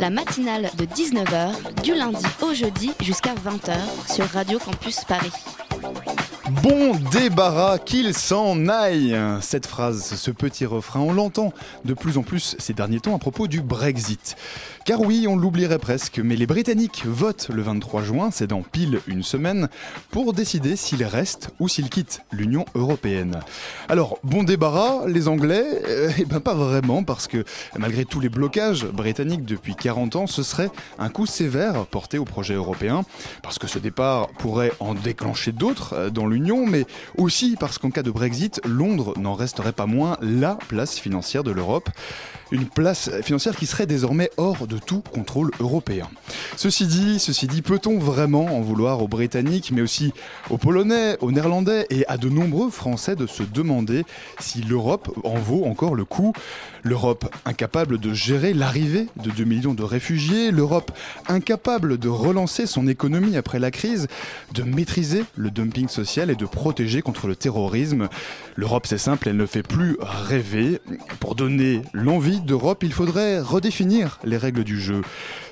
La matinale de 19h, du lundi au jeudi jusqu'à 20h sur Radio Campus Paris. Bon débarras qu'il s'en aille Cette phrase, ce petit refrain, on l'entend de plus en plus ces derniers temps à propos du Brexit. Car oui, on l'oublierait presque, mais les Britanniques votent le 23 juin, c'est dans pile une semaine, pour décider s'ils restent ou s'ils quittent l'Union Européenne. Alors, bon débarras, les Anglais? Euh, Eh ben pas vraiment, parce que malgré tous les blocages britanniques depuis 40 ans, ce serait un coup sévère porté au projet européen, parce que ce départ pourrait en déclencher d'autres euh, dans l'Union, mais aussi parce qu'en cas de Brexit, Londres n'en resterait pas moins la place financière de l'Europe. Une place financière qui serait désormais hors de tout contrôle européen. Ceci dit, ceci dit, peut-on vraiment en vouloir aux Britanniques, mais aussi aux Polonais, aux Néerlandais et à de nombreux Français de se demander si l'Europe en vaut encore le coup? L'Europe incapable de gérer l'arrivée de 2 millions de réfugiés, l'Europe incapable de relancer son économie après la crise, de maîtriser le dumping social et de protéger contre le terrorisme. L'Europe, c'est simple, elle ne fait plus rêver. Pour donner l'envie d'Europe, il faudrait redéfinir les règles du jeu.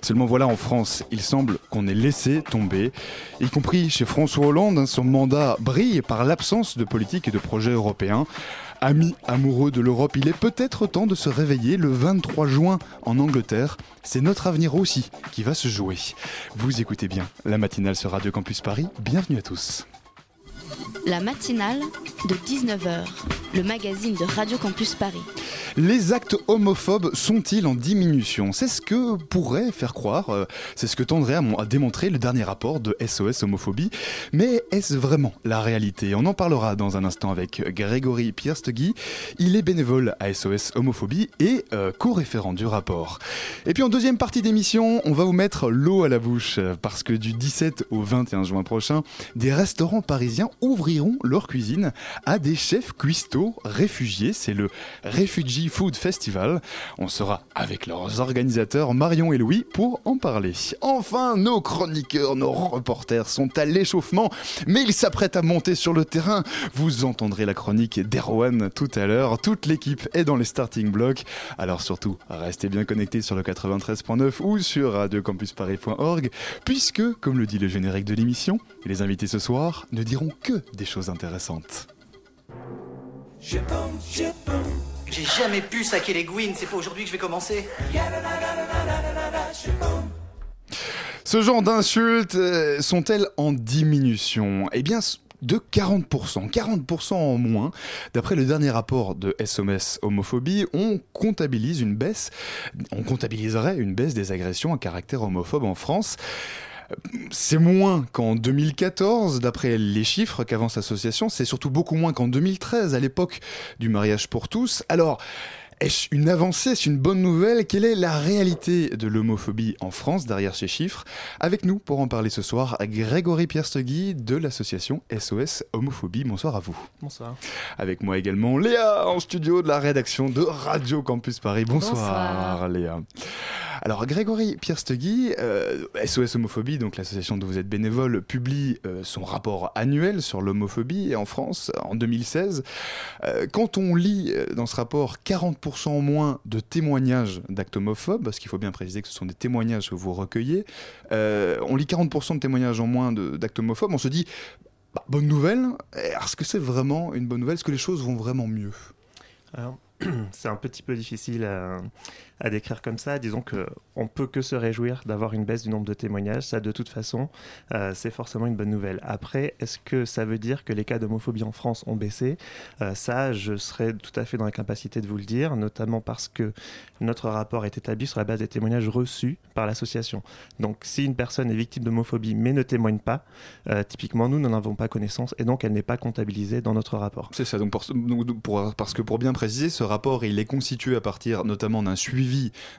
Seulement voilà, en France, il semble qu'on ait laissé tomber, y compris chez François Hollande, hein, son mandat brille par l'absence de politique et de projet européen. Amis amoureux de l'Europe, il est peut-être temps de se réveiller le 23 juin en Angleterre. C'est notre avenir aussi qui va se jouer. Vous écoutez bien la matinale sur Radio Campus Paris. Bienvenue à tous. La matinale de 19h, le magazine de Radio Campus Paris. Les actes homophobes sont-ils en diminution? C'est ce que pourrait faire croire, euh, c'est ce que tendrait à, mon- à démontrer le dernier rapport de SOS Homophobie. Mais est-ce vraiment la réalité? On en parlera dans un instant avec Grégory Pierstegui. Il est bénévole à SOS Homophobie et euh, co-référent du rapport. Et puis en deuxième partie d'émission, on va vous mettre l'eau à la bouche euh, parce que du 17 au 21 juin prochain, des restaurants parisiens ouvriront leur cuisine à des chefs cuistots réfugiés. C'est le Refugee Food Festival. On sera avec leurs organisateurs Marion et Louis pour en parler. Enfin, nos chroniqueurs, nos reporters sont à l'échauffement, mais ils s'apprêtent à monter sur le terrain. Vous entendrez la chronique d'Erwan tout à l'heure. Toute l'équipe est dans les starting blocks. Alors surtout, restez bien connectés sur le 93.9 ou sur radiocampusparis.org, puisque, comme le dit le générique de l'émission, les invités ce soir ne diront que des choses intéressantes. J'ai jamais pu saquer les Gwyn, c'est pas aujourd'hui que je vais commencer. Ce genre d'insultes euh, sont-elles en diminution? Eh bien, de 40%, 40% en moins. D'après le dernier rapport de SOS Homophobie, on comptabilise une baisse, on comptabiliserait une baisse des agressions à caractère homophobe en France. C'est moins qu'en 2014, d'après les chiffres qu'avance l'association, c'est surtout beaucoup moins qu'en 2013, à l'époque du mariage pour tous. Alors, est-ce une avancée, est-ce une bonne nouvelle? Quelle est la réalité de l'homophobie en France derrière ces chiffres? Avec nous pour en parler ce soir, Grégory Pierstegui de l'association SOS Homophobie. Bonsoir à vous. Bonsoir. Avec moi également Léa en studio de la rédaction de Radio Campus Paris. Bonsoir, Bonsoir. Léa. Alors Grégory Pierstegui, euh, SOS Homophobie, donc l'association dont vous êtes bénévole, publie euh, son rapport annuel sur l'homophobie en France en 2016. Euh, quand on lit euh, dans ce rapport 40% en moins de témoignages d'actes homophobes, parce qu'il faut bien préciser que ce sont des témoignages que vous recueillez, on lit 40% de témoignages en moins d'actes homophobes, on se dit, bah, bonne nouvelle, est-ce que c'est vraiment une bonne nouvelle? Est-ce que les choses vont vraiment mieux? Alors, c'est un petit peu difficile à, à décrire comme ça. Disons que on peut que se réjouir d'avoir une baisse du nombre de témoignages. Ça, de toute façon, euh, c'est forcément une bonne nouvelle. Après, est-ce que ça veut dire que les cas d'homophobie en France ont baissé? Euh, Ça, je serais tout à fait dans l'incapacité de vous le dire, notamment parce que notre rapport est établi sur la base des témoignages reçus par l'association. Donc, si une personne est victime d'homophobie mais ne témoigne pas, euh, typiquement, nous n'en avons pas connaissance et donc elle n'est pas comptabilisée dans notre rapport. C'est ça, donc, parce que pour bien préciser, ce rapport il est constitué à partir notamment d'un suivi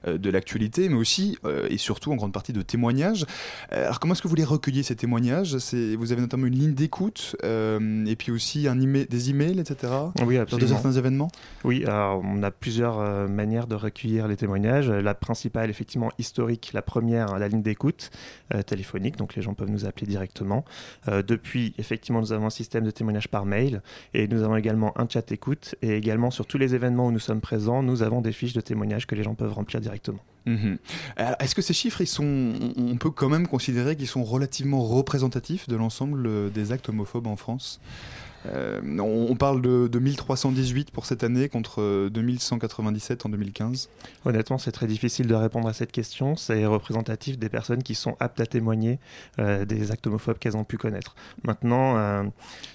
euh, de l'actualité, mais aussi euh, et surtout en grande partie de témoignages. Euh, alors comment est-ce que vous les recueillez ces témoignages? Vous avez notamment une ligne d'écoute et puis aussi un email, des emails, etc. Oui, Lors de absolument. certains événements? Oui, alors, on a plusieurs manières de recueillir les témoignages. La principale, effectivement, historique, la première, la ligne d'écoute téléphonique, donc les gens peuvent nous appeler directement. Depuis, effectivement, nous avons un système de témoignage par mail et nous avons également un chat écoute et également sur tous les événements où nous sommes présents, nous avons des fiches de témoignages que les gens peuvent remplir directement. Mhm. Est-ce que ces chiffres, ils sont, on peut quand même considérer qu'ils sont relativement représentatifs de l'ensemble euh, des actes homophobes en France? Euh, on, parle de, de 1318 pour cette année contre euh, 2197 en 2015. Honnêtement, c'est très difficile de répondre à cette question. C'est représentatif des personnes qui sont aptes à témoigner euh, des actes homophobes qu'elles ont pu connaître. Maintenant, euh,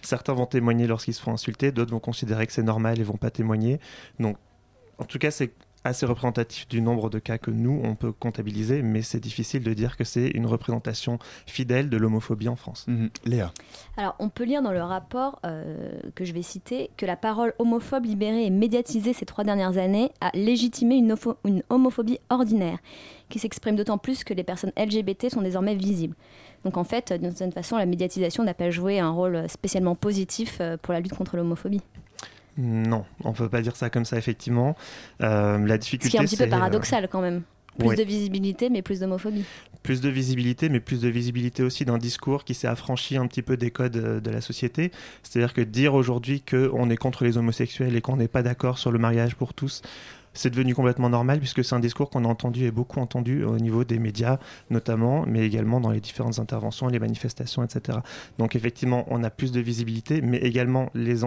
certains vont témoigner lorsqu'ils se font insulter, d'autres vont considérer que c'est normal et vont pas témoigner. Donc, en tout cas, c'est assez représentatif du nombre de cas que nous, on peut comptabiliser, mais c'est difficile de dire que c'est une représentation fidèle de l'homophobie en France. Mhm. Léa. Alors, on peut lire dans le rapport euh, que je vais citer que la parole homophobe libérée et médiatisée ces trois dernières années a légitimé une, opho- une homophobie ordinaire, qui s'exprime d'autant plus que les personnes LGBT sont désormais visibles. Donc, en fait, d'une certaine façon, la médiatisation n'a pas joué un rôle spécialement positif euh, pour la lutte contre l'homophobie. Non, on peut pas dire ça comme ça, effectivement. Euh, la Ce difficulté, qui est un petit peu c'est, euh, paradoxal quand même. Plus ouais. de visibilité, mais plus d'homophobie. plus de visibilité, mais plus de visibilité aussi d'un discours qui s'est affranchi un petit peu des codes euh, de la société. C'est-à-dire que dire aujourd'hui qu'on est contre les homosexuels et qu'on n'est pas d'accord sur le mariage pour tous, c'est devenu complètement normal puisque c'est un discours qu'on a entendu et beaucoup entendu au niveau des médias notamment, mais également dans les différentes interventions, les manifestations, etc. Donc effectivement, on a plus de visibilité, mais également les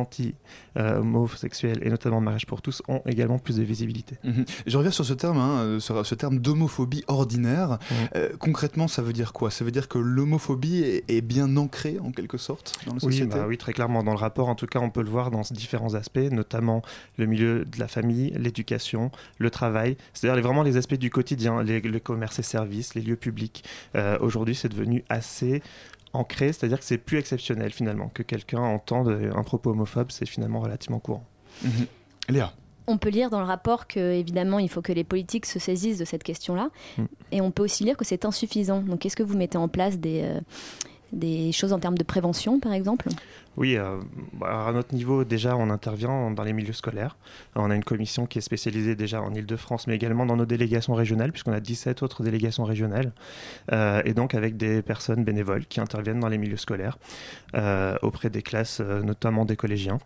anti-homosexuels et notamment mariage pour tous ont également plus de visibilité. Mhm. Je reviens sur ce terme, hein, euh, sur ce terme d'homophobie ordinaire. Mhm. Euh, concrètement, ça veut dire quoi? Ça veut dire que l'homophobie est, est bien ancrée en quelque sorte dans la Oui, société? bah oui, très clairement. Dans le rapport, en tout cas, on peut le voir dans différents aspects, notamment le milieu de la famille, l'éducation, le travail, c'est-à-dire vraiment les aspects du quotidien, les, le commerce et services, les lieux publics. Euh, Aujourd'hui, c'est devenu assez ancré, c'est-à-dire que c'est plus exceptionnel finalement que quelqu'un entende un propos homophobe, c'est finalement relativement courant. Mhm. Léa. On peut lire dans le rapport que, évidemment, il faut que les politiques se saisissent de cette question-là. Mm. Et on peut aussi lire que c'est insuffisant. Donc, est-ce que vous mettez en place des, euh, des choses en termes de prévention, par exemple Oui, euh, bah, à notre niveau, déjà, on intervient dans les milieux scolaires. On a une commission qui est spécialisée déjà en Ile-de-France, mais également dans nos délégations régionales, puisqu'on a 17 autres délégations régionales, euh, et donc avec des personnes bénévoles qui interviennent dans les milieux scolaires, euh, auprès des classes, notamment des collégiens.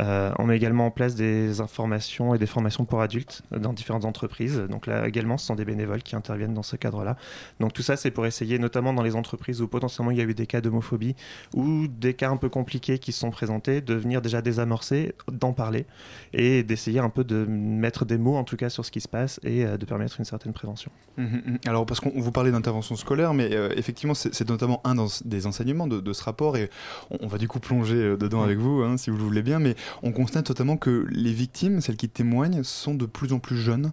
On met également en place des informations et des formations pour adultes dans différentes entreprises. Donc là également, ce sont des bénévoles qui interviennent dans ce cadre-là. Donc tout ça, c'est pour essayer, notamment dans les entreprises où potentiellement il y a eu des cas d'homophobie ou des cas un peu compliqués qui se sont présentés, de venir déjà désamorcer, d'en parler et d'essayer un peu de mettre des mots en tout cas sur ce qui se passe et euh, de permettre une certaine prévention. Mhm, mhm. Alors, parce qu'on vous parlait d'intervention scolaire, mais euh, effectivement, c'est notamment un des enseignements de, de ce rapport, et on, va du coup plonger euh, dedans avec vous, hein, si vous le voulez bien, mais on constate notamment que les victimes, celles qui témoignent, sont de plus en plus jeunes.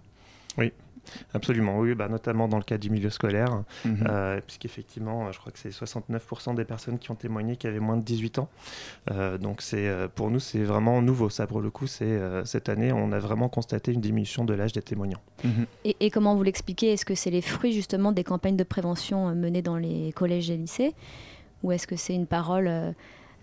Absolument, oui, bah, notamment dans le cas du milieu scolaire, Mhm. euh, puisqu'effectivement, je crois que c'est 69% des personnes qui ont témoigné qui avaient moins de 18 ans. Euh, donc c'est euh, pour nous, c'est vraiment nouveau. Ça, pour le coup, c'est euh, cette année, on a vraiment constaté une diminution de l'âge des témoignants. Mhm. et, et comment vous l'expliquez? Est-ce que c'est les fruits justement des campagnes de prévention menées dans les collèges et lycées? Ou est-ce que c'est une parole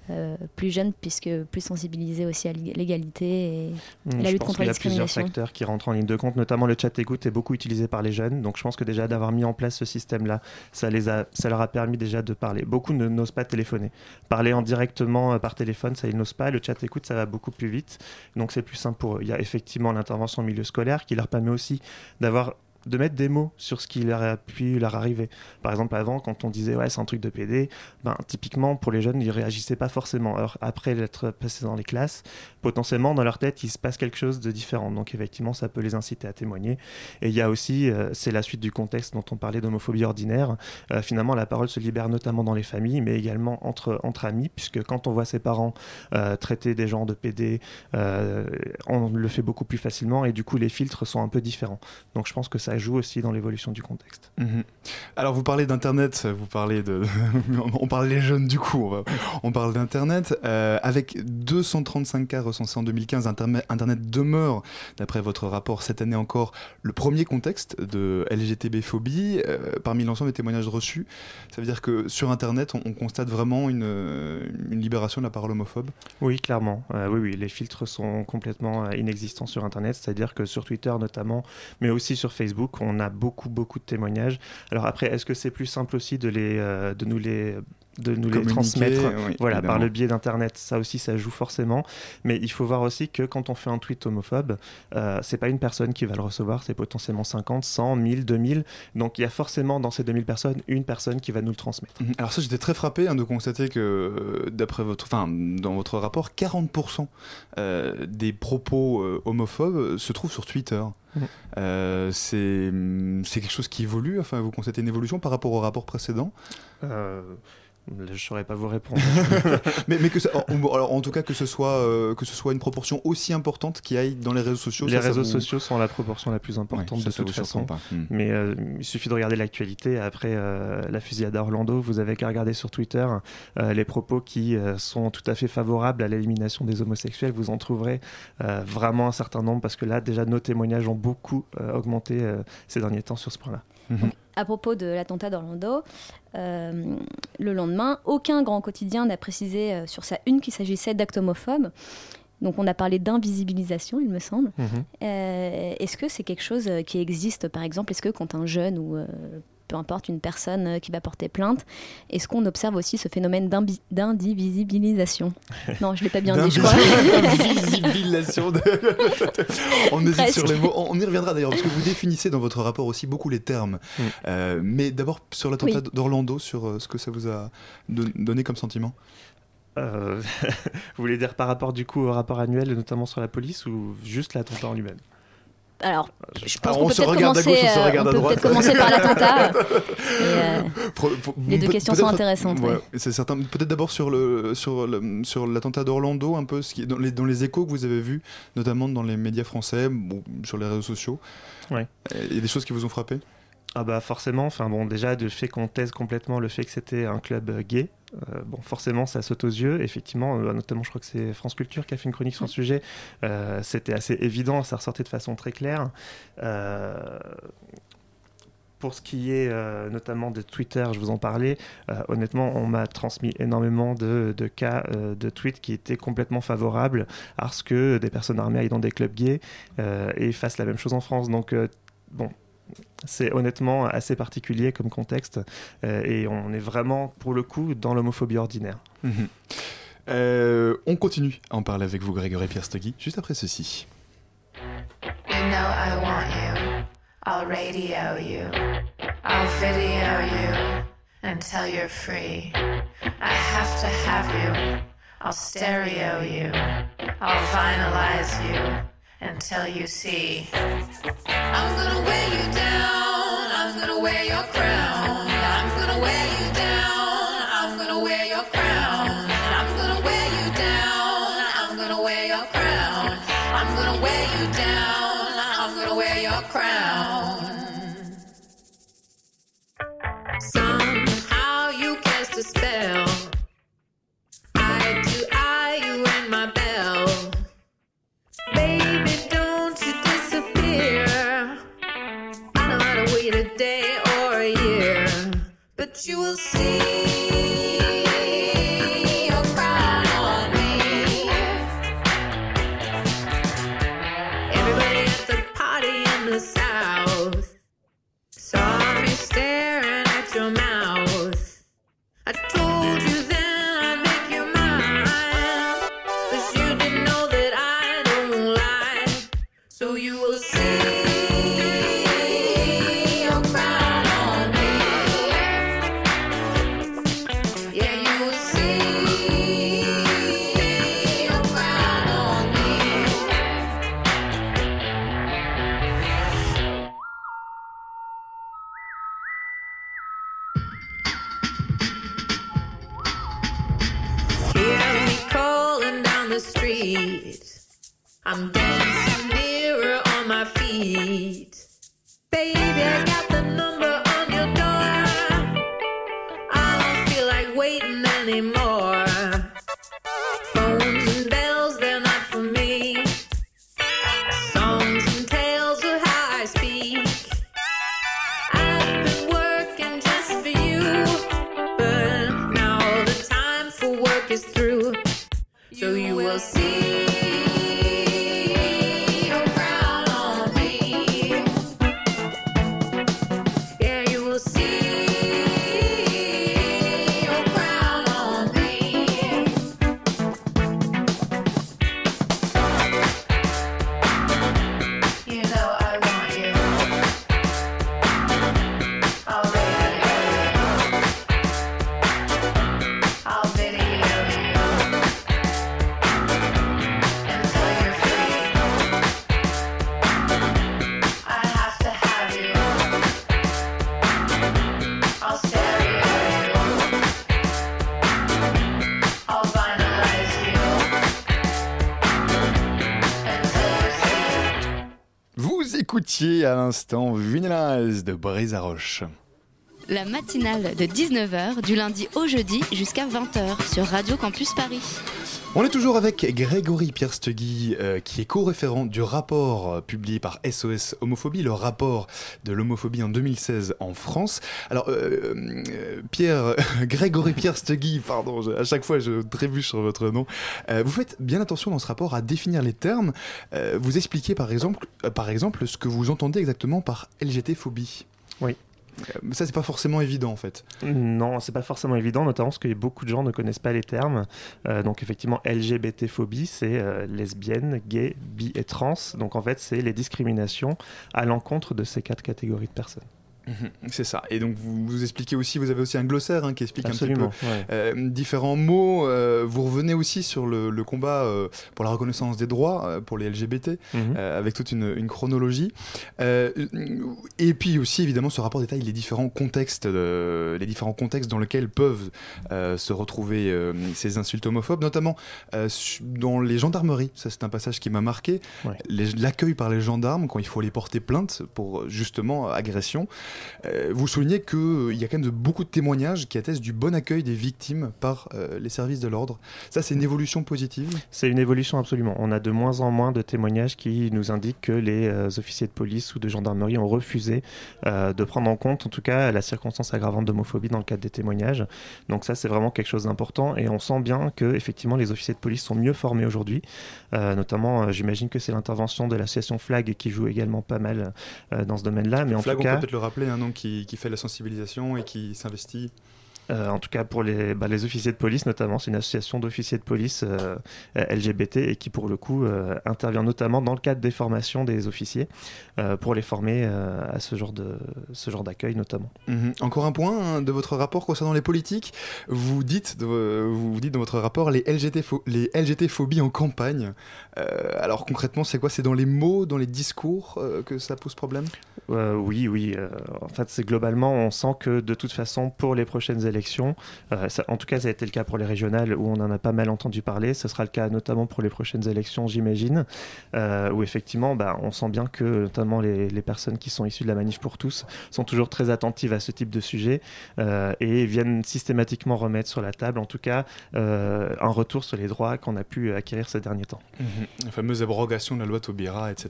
euh, plus jeune, puisque plus sensibilisée aussi à l'ég- l'égalité et... Mm, la lutte contre qu'il y la a plusieurs discrimination. facteurs qui rentrent en ligne de compte, notamment le chat écoute est beaucoup utilisé par les jeunes. Donc je pense que déjà d'avoir mis en place ce système-là, ça, les a, ça leur a permis déjà de parler. Beaucoup n'osent pas téléphoner. Parler en directement euh, par téléphone, ça ils n'osent pas. Le chat écoute, ça va beaucoup plus vite. Donc c'est plus simple pour eux. Il y a effectivement l'intervention au milieu scolaire qui leur permet aussi d'avoir de mettre des mots sur ce qui leur a pu leur arriver. Par exemple, avant, quand on disait ouais, c'est un truc de PD, ben, typiquement pour les jeunes, ils réagissaient pas forcément. Alors, après l'être passé dans les classes, potentiellement dans leur tête, il se passe quelque chose de différent. Donc, effectivement, ça peut les inciter à témoigner. Et il y a aussi, euh, c'est la suite du contexte dont on parlait d'homophobie ordinaire. Euh, finalement, la parole se libère notamment dans les familles, mais également entre, entre amis, puisque quand on voit ses parents euh, traiter des gens de PD, on le fait beaucoup plus facilement et du coup, les filtres sont un peu différents. Donc, je pense que ça ça joue aussi dans l'évolution du contexte. Mhm. Alors vous parlez d'internet, vous parlez de, on parle les jeunes du coup, on, va- on parle d'internet. Euh, avec 235 cas recensés en 2015, internet, demeure, d'après votre rapport cette année encore, le premier contexte de LGTB-phobie euh, parmi l'ensemble des témoignages reçus. Ça veut dire que sur internet, on, on constate vraiment une, une libération de la parole homophobe? Oui, clairement. Euh, oui, oui, les filtres sont complètement inexistants sur Internet, c'est-à-dire que sur Twitter notamment, mais aussi sur Facebook, on a beaucoup, beaucoup de témoignages. Alors après, est-ce que c'est plus simple aussi de, les, euh, de nous les de nous les transmettre oui, voilà, par le biais d'Internet? Ça aussi, ça joue forcément. Mais il faut voir aussi que quand on fait un tweet homophobe, euh, c'est pas une personne qui va le recevoir, c'est potentiellement 50, 100, 1000, 2000. Donc il y a forcément dans ces 2000 personnes une personne qui va nous le transmettre. Mhm. Alors ça, j'étais très frappé hein, de constater que, euh, d'après votre, enfin, dans votre rapport, 40% euh, des propos euh, homophobes se trouvent sur Twitter. Euh, c'est c'est quelque chose qui évolue. Enfin, vous constatez une évolution par rapport au rapport précédent? Euh, je saurais pas vous répondre. mais, mais que ça- en, alors, en tout cas que ce soit euh, que ce soit une proportion aussi importante qui aille dans les réseaux sociaux. Les ça, ça réseaux vous- sociaux sont la proportion la plus importante Ouais, de toute façon. pas. Hmm. Mais euh, il suffit de regarder l'actualité. Après euh, la fusillade à Orlando, vous avez qu'à regarder sur Twitter les propos qui sont tout à fait favorables à l'élimination des homosexuels. Vous en trouverez vraiment un certain nombre parce que là, déjà, nos témoignages ont beaucoup augmenté ces derniers temps sur ce point-là. Mhm. À propos de l'attentat d'Orlando, euh, le lendemain, aucun grand quotidien n'a précisé euh, sur sa une qu'il s'agissait d'actes homophobes. Donc on a parlé d'invisibilisation, il me semble. Mhm. Euh, Est-ce que c'est quelque chose qui existe, par exemple? Est-ce que quand un jeune ou peu importe une personne euh, qui va porter plainte, est-ce qu'on observe aussi ce phénomène d'indivisibilisation Non, je l'ai pas bien dit, je crois. D'invisibilisation. de- on hésite Presque. sur les mots. On y reviendra d'ailleurs, parce que vous définissez dans votre rapport aussi beaucoup les termes. Mm. Euh, mais d'abord, sur l'attentat Oui. d'Orlando, sur euh, ce que ça vous a don- donné comme sentiment? Euh, vous voulez dire par rapport du coup au rapport annuel, notamment sur la police, ou juste l'attentat en lui-même? Alors, je pense qu'on on peut se peut-être regarde à commencer, gauche, on se euh, regarde on à peut peut-être commencer par l'attentat. Euh, Les deux peut- questions sont intéressantes, ouais, ouais. C'est certain. Peut-être d'abord sur le sur le- sur l'attentat d'Orlando, un peu ce qui dans les dans les échos que vous avez vus, notamment dans les médias français ou sur les réseaux sociaux. Ouais. Il y a des choses qui vous ont frappé? Ah bah forcément, enfin bon déjà du fait qu'on taise complètement le fait que c'était un club euh, gay, euh, bon forcément ça saute aux yeux, effectivement, euh, notamment je crois que c'est France Culture qui a fait une chronique sur le sujet, Euh, c'était assez évident, ça ressortait de façon très claire. Pour ce qui est notamment de Twitter, je vous en parlais, honnêtement, on m'a transmis énormément de, de cas de tweets qui étaient complètement favorables à ce que des personnes armées aillent dans des clubs gays et fassent la même chose en France. Donc, bon, c'est honnêtement assez particulier comme contexte euh, et on est vraiment, pour le coup, dans l'homophobie ordinaire. Mhm. Euh, on continue à en parler avec vous, Grégory Pierre Stoggy, juste après ceci. You know I want you. I'll radio you. I'll video you until you're free. I have to have you. I'll stereo you. I'll vinilize you until you see. I'm gonna wear you down. I'm gonna wear your crown. I'm gonna wear you down. I'm gonna wear your crown. I'm gonna wear you down. I'm gonna wear your crown. I'm gonna wear you down. I'm gonna wear your crown. You will see I'm dancing. À l'instant Vinylize de Brise à Roche. La matinale de 19h du lundi au jeudi jusqu'à 20h sur Radio Campus Paris. On est toujours avec Grégory Pierre-Stegui, euh, qui est co-référent du rapport euh, publié par SOS Homophobie, le rapport de l'homophobie en 2016 en France. Alors, euh, euh, Pierre, Grégory Pierre-Stegui, pardon, je- à chaque fois je trébuche sur votre nom. Vous faites bien attention dans ce rapport à définir les termes. Vous expliquez par exemple, par exemple ce que vous entendez exactement par LGT-phobie. Oui. Euh, Ça, c'est pas forcément évident en fait. Non, c'est pas forcément évident, notamment parce que beaucoup de gens ne connaissent pas les termes. Euh, donc effectivement, LGBT-phobie, c'est euh, lesbienne, gay, bi et trans. Donc en fait, c'est les discriminations à l'encontre de ces quatre catégories de personnes. Mhm, C'est ça. Et donc vous, vous expliquez aussi, vous avez aussi un glossaire hein, qui explique Absolument. un petit peu ouais. euh, différents mots. Euh, vous revenez aussi sur le, le combat euh, pour la reconnaissance des droits pour les LGBT, Mhm. avec toute une, une chronologie. Et puis aussi évidemment ce rapport détaille les différents contextes, les différents contextes dans lesquels peuvent se retrouver ces insultes homophobes, notamment dans les gendarmeries. Ça c'est un passage qui m'a marqué. Ouais. L'accueil par les gendarmes quand il faut les porter plainte pour justement agression. Euh, vous soulignez qu'il y a quand même de, beaucoup de témoignages qui attestent du bon accueil des victimes par euh, les services de l'ordre. Ça, c'est une évolution positive? C'est une évolution absolument. On a de moins en moins de témoignages qui nous indiquent que les euh, officiers de police ou de gendarmerie ont refusé euh, de prendre en compte, en tout cas, la circonstance aggravante d'homophobie dans le cadre des témoignages. Donc ça, c'est vraiment quelque chose d'important et on sent bien que effectivement les officiers de police sont mieux formés aujourd'hui. Euh, notamment, euh, j'imagine que c'est l'intervention de l'association Flag qui joue également pas mal euh, dans ce domaine-là. Mais en Flag, tout on peut cas, peut-être le rappeler, un nom qui, qui fait la sensibilisation et qui s'investit. Euh, en tout cas pour les, bah, les officiers de police notamment, c'est une association d'officiers de police euh, LGBT et qui pour le coup euh, intervient notamment dans le cadre des formations des officiers pour les former à ce genre de ce genre d'accueil notamment. Mhm. Encore un point hein, de votre rapport concernant les politiques. Vous dites, de- vous dites dans votre rapport les LGBT, les LGBT phobies en campagne. Alors concrètement, c'est quoi? C'est dans les mots, dans les discours que ça pose problème? Oui, oui. en fait, c'est globalement, on sent que de toute façon, pour les prochaines élections, euh, ça- en tout cas, ça a été le cas pour les régionales où on en a pas mal entendu parler. Ce sera le cas notamment pour les prochaines élections, j'imagine, euh, où effectivement, bah, on sent bien que notamment les, les personnes qui sont issues de la manif pour tous sont toujours très attentives à ce type de sujet euh, et viennent systématiquement remettre sur la table, en tout cas, euh, un retour sur les droits qu'on a pu acquérir ces derniers temps. La fameuse abrogation de la loi Taubira, etc.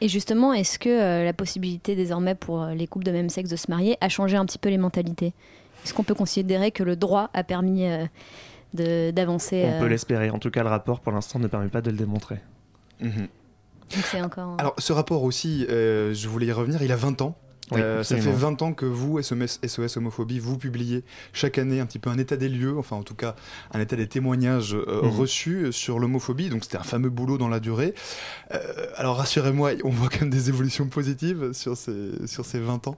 Et justement, est-ce que euh, la possibilité désormais pour les couples de même sexe de se marier a changé un petit peu les mentalités? Est-ce qu'on peut considérer que le droit a permis euh, de- d'avancer On peut euh, l'espérer. En tout cas, le rapport, pour l'instant, ne permet pas de le démontrer. Mhm. donc c'est encore. Alors, ce rapport aussi, euh, je voulais y revenir, il a 20 ans. Oui, Euh, ça fait absolument. 20 ans que vous, SOS, Homophobie, vous publiez chaque année un petit peu un état des lieux, enfin en tout cas un état des témoignages euh, Mhm. reçus sur l'homophobie. Donc c'était un fameux boulot dans la durée. Euh, alors rassurez-moi, on voit quand même des évolutions positives sur ces, sur ces 20 ans.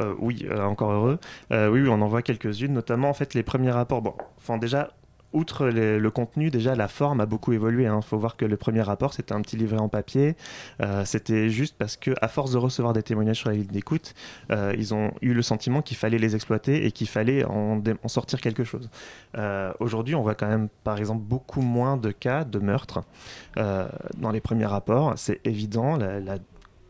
Euh, oui, euh, encore heureux. Euh, oui, oui, on en voit quelques-unes, notamment en fait les premiers rapports. Bon, enfin déjà. Outre le contenu, déjà la forme a beaucoup évolué. Il faut voir que le premier rapport, c'était un petit livret en papier. Euh, c'était juste parce que, à force de recevoir des témoignages sur la ligne d'écoute, euh, ils ont eu le sentiment qu'il fallait les exploiter et qu'il fallait en, sortir quelque chose. Euh, Aujourd'hui, on voit quand même, par exemple, beaucoup moins de cas de meurtre dans les premiers rapports. C'est évident. La, la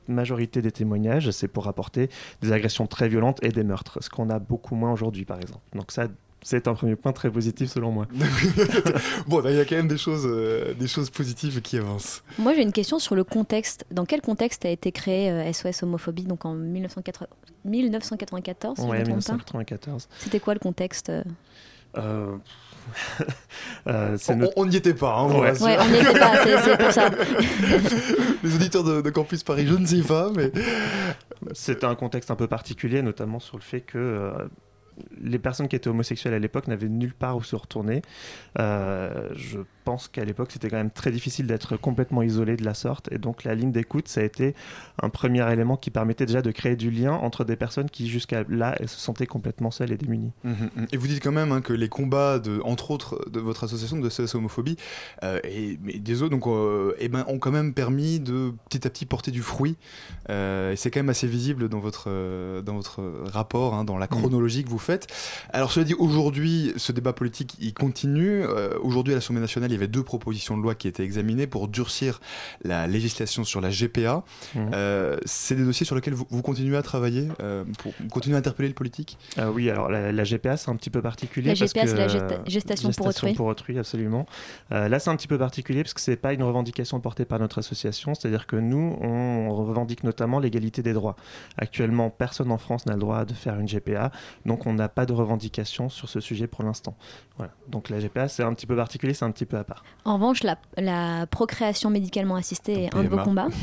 majorité des témoignages, c'est pour rapporter des agressions très violentes et des meurtres, ce qu'on a beaucoup moins aujourd'hui, par exemple. Donc ça, c'est un premier point très positif selon moi. bon, il y a quand même des choses, euh, des choses positives qui avancent. Moi, j'ai une question sur le contexte. Dans quel contexte a été créé SOS Homophobie Donc en 1980 1994, si ouais, je 1994. C'était quoi le contexte euh... on n'y était pas. Hein, ouais. on n'y était pas, c'est pour ça. Les auditeurs de, de, Campus Paris, je ne sais pas, mais. C'était un contexte un peu particulier, notamment sur le fait que euh, les personnes qui étaient homosexuelles à l'époque n'avaient nulle part où se retourner. Euh, je pense qu'à l'époque, c'était quand même très difficile d'être complètement isolé de la sorte. Et donc, la ligne d'écoute, ça a été un premier élément qui permettait déjà de créer du lien entre des personnes qui, jusqu'à là, se sentaient complètement seules et démunies. Mmh, mmh. Et vous dites quand même hein, que les combats, de, entre autres, de votre association de CS Homophobie euh, et des autres, donc, euh, eh ben, ont quand même permis de petit à petit porter du fruit. Euh, et c'est quand même assez visible dans votre, dans votre rapport, hein, dans la mmh. chronologie que vous faites. Alors, cela dit, aujourd'hui, ce débat politique, il continue. aujourd'hui, à l'Assemblée nationale, il y avait deux propositions de loi qui étaient examinées pour durcir la législation sur la GPA. Mmh. Euh, c'est des dossiers sur lesquels vous, continuez à travailler, euh, pour continuer à interpeller le politique? Euh, Oui, alors la, GPA, c'est un petit peu particulier. La GPA, c'est la gestation, gestation, pour autrui. pour autrui, absolument. là, c'est un petit peu particulier parce que c'est pas une revendication portée par notre association, c'est-à-dire que nous, on revendique notamment l'égalité des droits. Actuellement, personne en France n'a le droit de faire une GPA, donc on n'a pas de revendication sur ce sujet pour l'instant. Voilà. Donc la GPA, c'est un petit peu particulier, c'est un petit peu à part. En revanche, la, procréation médicalement assistée est un de vos combats.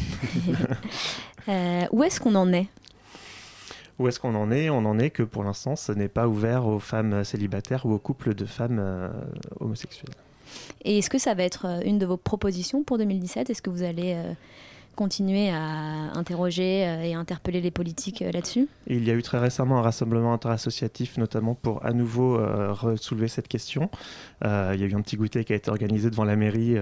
Euh, où est-ce qu'on en est? Où est-ce qu'on en est? On en est que pour l'instant, ce n'est pas ouvert aux femmes célibataires ou aux couples de femmes euh, homosexuelles. Et est-ce que ça va être euh, une de vos propositions pour 2017 Est-ce que vous allez continuer à interroger euh, et interpeller les politiques euh, là-dessus? Il y a eu très récemment un rassemblement interassociatif, notamment pour à nouveau euh, soulever cette question. il y a eu un petit goûter qui a été organisé devant la mairie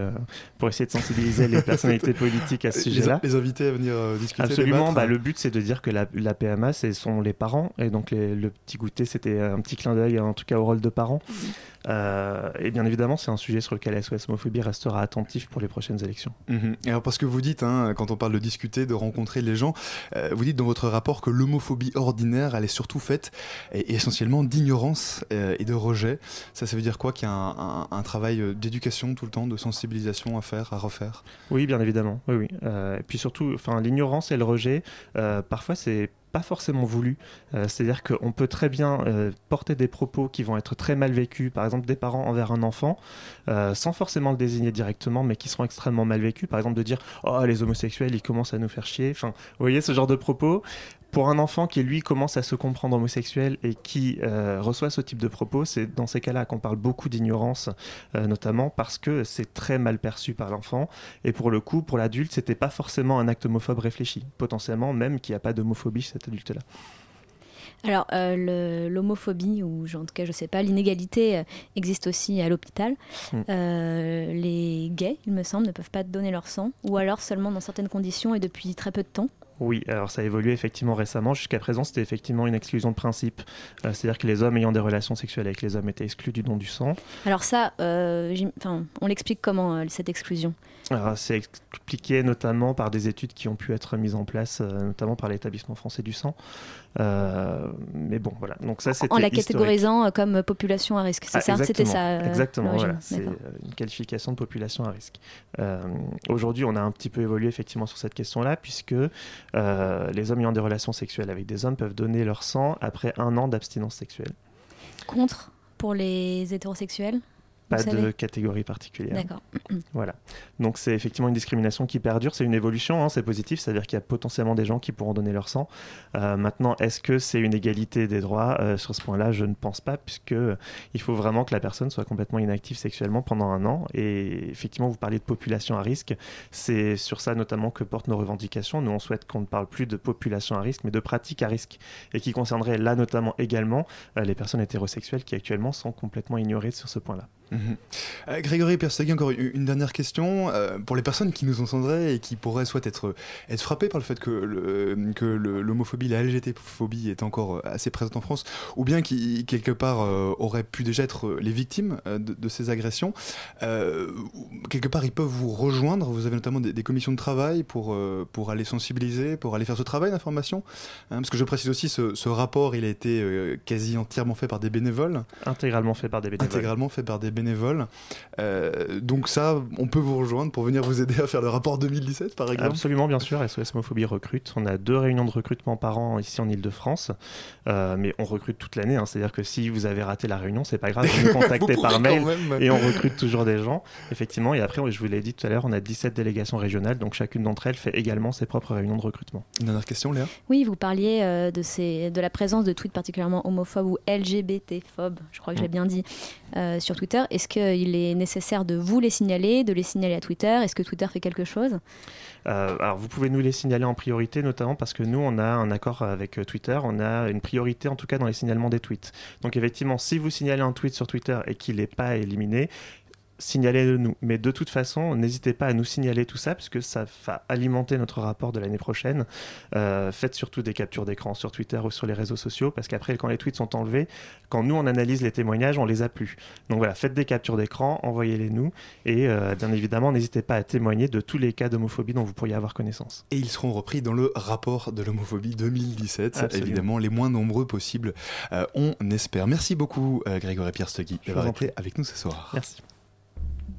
pour essayer de sensibiliser les personnalités politiques à ce sujet-là. Les, inviter à venir discuter. Absolument. Bah, le but, c'est de dire que la, PMA, ce sont les parents. Et donc, le petit goûter, c'était un petit clin d'œil, en tout cas, au rôle de parents. Euh, et bien évidemment, c'est un sujet sur lequel SOS Homophobie restera attentif pour les prochaines élections. Mhm. Alors, parce que vous dites, hein, quand on parle de discuter, de rencontrer les gens, euh, vous dites dans votre rapport que l'homophobie ordinaire, elle est surtout faite et, essentiellement d'ignorance euh, et de rejet. Ça, ça veut dire quoi Qu'il y a un, un travail d'éducation tout le temps, de sensibilisation à faire, à refaire? Oui, bien évidemment. Oui, oui. et puis surtout, l'ignorance et le rejet, parfois, c'est forcément voulu. Euh, c'est-à-dire qu'on peut très bien euh, porter des propos qui vont être très mal vécus, par exemple des parents envers un enfant, euh, sans forcément le désigner directement, mais qui seront extrêmement mal vécus. Par exemple de dire Oh, les homosexuels, ils commencent à nous faire chier. Enfin, vous voyez ce genre de propos pour un enfant qui lui commence à se comprendre homosexuel et qui euh, reçoit ce type de propos, c'est dans ces cas-là qu'on parle beaucoup d'ignorance, euh, notamment parce que c'est très mal perçu par l'enfant. Et pour le coup, pour l'adulte, c'était pas forcément un acte homophobe réfléchi. Potentiellement même qu'il n'y a pas d'homophobie chez cet adulte-là. Alors, euh, l'homophobie, ou en tout cas, je sais pas, l'inégalité existe aussi à l'hôpital. Mm. les gays, il me semble, ne peuvent pas donner leur sang, ou alors seulement dans certaines conditions et depuis très peu de temps. Oui, alors ça a évolué effectivement récemment. Jusqu'à présent, c'était effectivement une exclusion de principe. Euh, c'est-à-dire que les hommes ayant des relations sexuelles avec les hommes étaient exclus du don du sang. Alors ça, euh, on l'explique comment, euh, cette exclusion? C'est expliqué notamment par des études qui ont pu être mises en place, notamment par l'établissement français du sang. Mais bon, voilà. Donc ça, en la catégorisant comme population à risque, c'est ah, ça? C'était ça Exactement, voilà. C'est une qualification de population à risque. Aujourd'hui, on a un petit peu évolué effectivement sur cette question-là, puisque euh, les hommes ayant des relations sexuelles avec des hommes peuvent donner leur sang après un an d'abstinence sexuelle. Contre pour les hétérosexuels? Pas de catégorie particulière. D'accord. Voilà. Donc c'est effectivement une discrimination qui perdure. C'est une évolution, hein, c'est positif, c'est-à-dire qu'il y a potentiellement des gens qui pourront donner leur sang. Euh, maintenant, est-ce que c'est une égalité des droits euh, Sur ce point-là, je ne pense pas, puisque il faut vraiment que la personne soit complètement inactive sexuellement pendant un an. Et effectivement, vous parlez de population à risque. C'est sur ça notamment que portent nos revendications. Nous, on souhaite qu'on ne parle plus de population à risque, mais de pratique à risque, et qui concernerait là notamment également euh, les personnes hétérosexuelles qui actuellement sont complètement ignorées sur ce point-là. Mhm. Euh, Grégory Persegui, encore une, dernière question. Euh, pour les personnes qui nous entendraient et qui pourraient soit être, frappées par le fait que, le- que l'homophobie, la LGT-phobie est encore assez présente en France, ou bien qui, quelque part, euh, auraient pu déjà être les victimes euh, de, ces agressions, euh, quelque part, ils peuvent vous rejoindre. Vous avez notamment des, commissions de travail pour, euh, aller sensibiliser, pour aller faire ce travail d'information. Hein, parce que je précise aussi, ce, ce rapport, il a été euh, quasi entièrement fait par des bénévoles. Intégralement fait par des bénévoles. Intégralement fait par des bénévoles. Euh, donc ça, on peut vous rejoindre pour venir vous aider à faire le rapport 2017, par exemple Absolument, bien sûr. SOS Homophobie recrute. On a deux réunions de recrutement par an ici en Ile-de-France, Euh, mais on recrute toute l'année. hein. C'est-à-dire que si vous avez raté la réunion, c'est pas grave, vous nous contactez Vous par mail et on recrute toujours des gens. Effectivement, et après, je vous l'ai dit tout à l'heure, on a 17 délégations régionales, donc chacune d'entre elles fait également ses propres réunions de recrutement. Une dernière question, Léa? Oui, vous parliez euh, de, ces, de la présence de tweets particulièrement homophobes ou LGBT-phobes, je crois que j'ai bien dit, euh, sur Twitter. Est-ce qu'il est nécessaire de vous les signaler, de les signaler à Twitter? Est-ce que Twitter fait quelque chose? Euh, alors, vous pouvez nous les signaler en priorité, notamment parce que nous, on a un accord avec euh, Twitter, on a une priorité en tout cas dans les signalements des tweets. Donc, effectivement, si vous signalez un tweet sur Twitter et qu'il n'est pas éliminé, signalez-le nous. Mais de toute façon, n'hésitez pas à nous signaler tout ça, puisque ça va alimenter notre rapport de l'année prochaine. Euh, faites surtout des captures d'écran sur Twitter ou sur les réseaux sociaux, parce qu'après, quand les tweets sont enlevés, quand nous, on analyse les témoignages, on les a plus. Donc voilà, faites des captures d'écran, envoyez-les nous, et euh, bien évidemment, n'hésitez pas à témoigner de tous les cas d'homophobie dont vous pourriez avoir connaissance. Et ils seront repris dans le rapport de l'homophobie 2017, Absolument. évidemment les moins nombreux possibles, euh, on espère. Merci beaucoup Grégory Pierre Stogui Je vous d'avoir été avec nous ce soir. Merci.